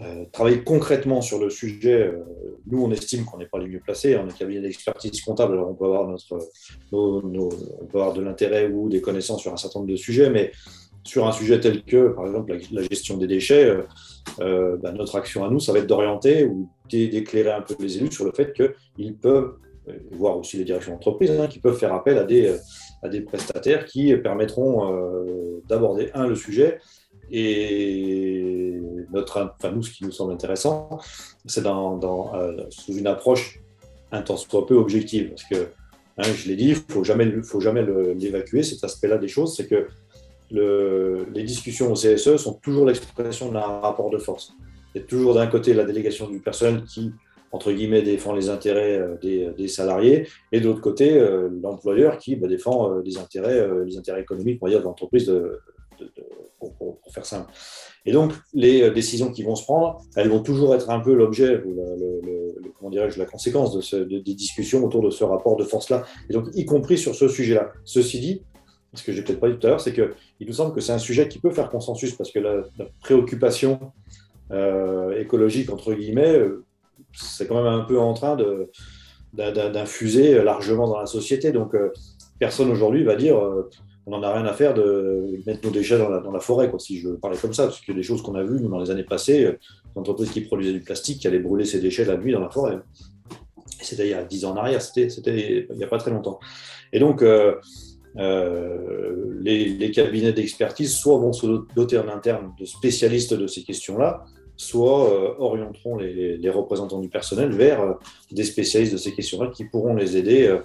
euh, travailler concrètement sur le sujet, euh, nous, on estime qu'on n'est pas les mieux placés. On est cabinet d'expertise comptable, alors on peut avoir, notre, on peut avoir de l'intérêt ou des connaissances sur un certain nombre de sujets, mais sur un sujet tel que, par exemple, la, gestion des déchets, euh, bah, notre action à nous, ça va être d'orienter ou d'éclairer un peu les élus sur le fait qu'ils peuvent, voir aussi les directions d'entreprise, hein, qui peuvent faire appel à des, à des prestataires qui permettront d'aborder, un, le sujet, et notre, enfin, nous, ce qui nous semble intéressant, c'est dans, euh, sous une approche un temps soit peu objective. Parce que, hein, je l'ai dit, il ne faut jamais, faut jamais l'évacuer, cet aspect-là des choses, c'est que le, les discussions au CSE sont toujours l'expression d'un rapport de force. Il y a toujours d'un côté la délégation du personnel qui, entre guillemets, défend les intérêts euh, des, salariés, et de l'autre côté, euh, l'employeur qui bah, défend les, intérêts, les intérêts économiques, on de l'entreprise pour, faire simple. Et donc, les euh, décisions qui vont se prendre, elles vont toujours être un peu l'objet, le, comment dirais-je, la conséquence de, des discussions autour de ce rapport de force-là. Et donc, y compris sur ce sujet-là. Ceci dit, ce que j'ai peut-être pas dit tout à l'heure, c'est qu'il nous semble que c'est un sujet qui peut faire consensus parce que la, préoccupation euh, écologique, entre guillemets, euh, c'est quand même un peu en train d'infuser largement dans la société. Donc, personne aujourd'hui va dire on n'en a rien à faire de mettre nos déchets dans la, forêt, quoi, si je parlais comme ça, parce que des choses qu'on a vues dans les années passées, euh, l'entreprise qui produisait du plastique qui allait brûler ses déchets la nuit dans la forêt. C'était il y a 10 ans en arrière, c'était il n'y a pas très longtemps. Et donc, euh, les, cabinets d'expertise soit vont se doter en interne de spécialistes de ces questions-là, soit orienteront les, représentants du personnel vers des spécialistes de ces questions-là qui pourront les aider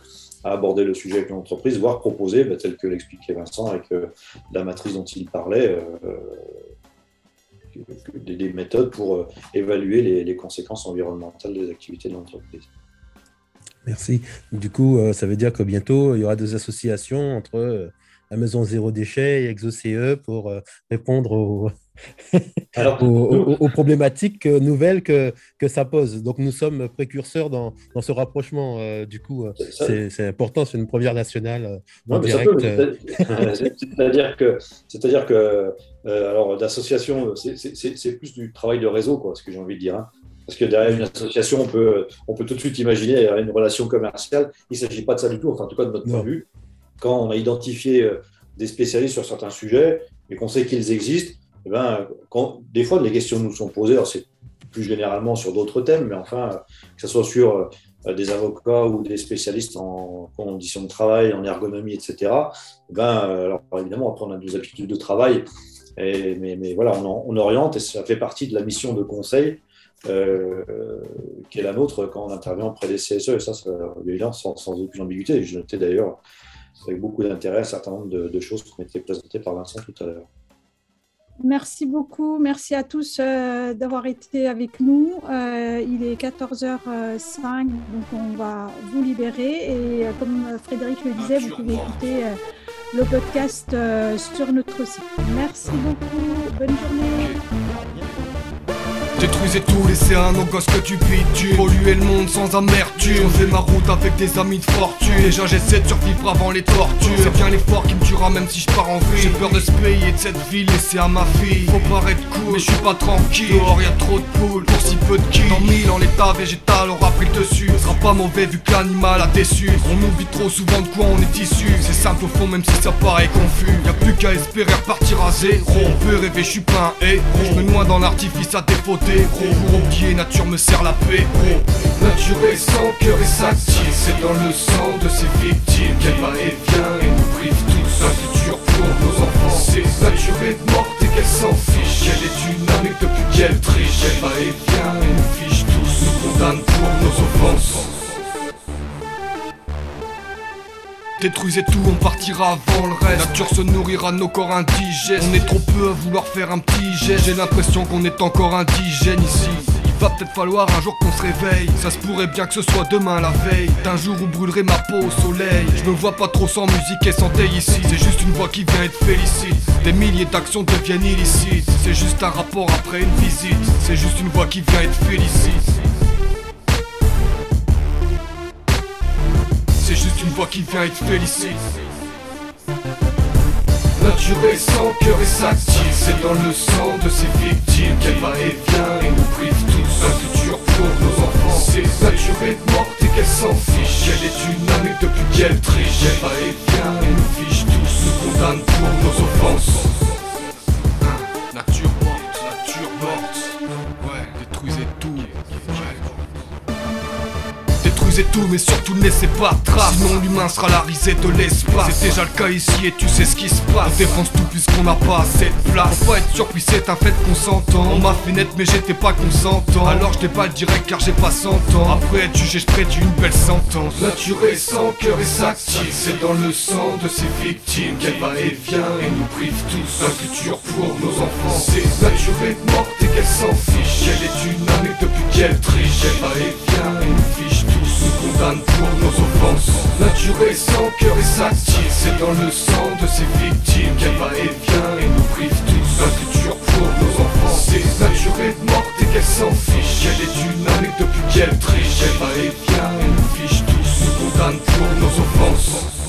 à aborder le sujet avec l'entreprise, voire proposer, bah, tel que l'expliquait Vincent avec la matrice dont il parlait, des, méthodes pour euh, évaluer les, conséquences environnementales des activités de l'entreprise. Merci. Du coup, euh, ça veut dire que bientôt, il y aura des associations entre euh, la Maison Zéro Déchet et ExoCE pour répondre aux, aux, problématiques nouvelles que, que ça pose. Donc nous sommes précurseurs dans, dans ce rapprochement. Euh, du coup, euh, c'est important, c'est une première nationale euh, en direct. C'est-à-dire que, c'est-à-dire que alors d'association, c'est plus du travail de réseau, quoi, ce que j'ai envie de dire. Hein. Parce que derrière une association, on peut, on peut tout de suite imaginer une relation commerciale. Il ne s'agit pas de ça du tout, enfin, en tout cas de notre point de vue. Quand on a identifié des spécialistes sur certains sujets et qu'on sait qu'ils existent, eh ben, des fois, les questions nous sont posées, c'est plus généralement sur d'autres thèmes, mais enfin, que ce soit sur euh, des avocats ou des spécialistes en conditions de travail, en ergonomie, etc. Eh ben, alors évidemment, après, on a des habitudes de travail, mais, voilà, on, oriente et ça fait partie de la mission de conseil euh, qui est la nôtre quand on intervient auprès des CSE, et ça, c'est évident, sans, sans, aucune ambiguïté. Je notais d'ailleurs avec beaucoup d'intérêt un certain nombre de, de choses qui ont été présentées par Vincent tout à l'heure. Merci beaucoup. Merci à tous euh, d'avoir été avec nous. Euh, il est 14h05, donc on va vous libérer. Et euh, comme Frédéric le disait, vous pouvez écouter le podcast sur notre site. Merci beaucoup. Bonne journée. Détruisez tout, laissez un aux gosses que tu tu Polluer le monde sans amertume. On ma route avec des amis de fortune. Déjà j'essaie de survivre avant les tortures. C'est bien l'effort qui me tuera même si je pars en vie. J'ai peur de ce pays et de cette ville laissée à ma fille. Faut paraître cool mais je suis pas tranquille. Dehors y'a trop de poules pour si peu de kills Dans mille en l'état végétal aura pris le dessus. Sera pas mauvais vu que l'animal a déçu. On oublie trop souvent de quoi on est issu. C'est simple au fond même si ça paraît confus. Y'a plus qu'à espérer repartir à zéro. On peut rêver je suis pas un héros. Je noie dans l'artifice à défaut nature me sert la paix gros. Nature est sans cœur et s'active C'est dans le sang de ses victimes Qu'elle va et vient et nous prive tous Un futur pour nos enfants. C'est nature est morte et qu'elle s'en fiche Elle est dynamique depuis qu'elle triche Elle va et vient et nous fiche tous Nous condamne pour nos offenses Détruisez tout, on partira avant le reste. Nature se nourrira nos corps indigènes. On est trop peu à vouloir faire un petit geste. J'ai l'impression qu'on est encore indigène ici. Il va peut-être falloir un jour qu'on se réveille. Ça se pourrait bien que ce soit demain la veille. D'un jour où brûlerait ma peau au soleil. Je me vois pas trop sans musique et santé ici. C'est juste une voix qui vient être félicite. Des milliers d'actions deviennent illicites. C'est juste un rapport après une visite. C'est juste une voix qui vient être félicite. C'est juste une voix qui vient et te félicite Nature est sans cœur et s'active C'est dans le sang de ses victimes Qu'elle va et vient et nous prive tous Un futur pour nos enfants. C'est nature est morte et qu'elle s'en fiche. Elle est dynamique depuis qu'elle triche Elle va et vient et nous fiche tous. Nous condamne pour nos offenses c'est tout, mais surtout ne laissez pas de traces. Sinon, l'humain sera la risée de l'espace. C'est déjà le cas ici et tu sais ce qui se passe. On défonce tout puisqu'on n'a pas assez de place. Faut pas être surpris, c'est un fait consentant. On m'a fait net, mais j'étais pas consentant. Alors je pas direct car j'ai pas 100 ans. Après être jugé, je prédis une belle sentence. Nature est sans cœur et s'active. C'est dans le sang de ses victimes qu'elle va et vient et nous prive tous un futur pour nos enfants. C'est nature est morte et qu'elle s'en fiche. Elle est dynamique depuis qu'elle triche. Elle va et vient et nous fiche nous condamne pour sans cœur et s'active C'est dans le sang de ses victimes Qu'elle va et vient et nous prive tous Un futur pour nos enfants C'est nature est morte et qu'elle s'en fiche. Elle est dynamique depuis qu'elle triche Elle va et vient et nous fiche tous. Nous condamne pour nos offenses.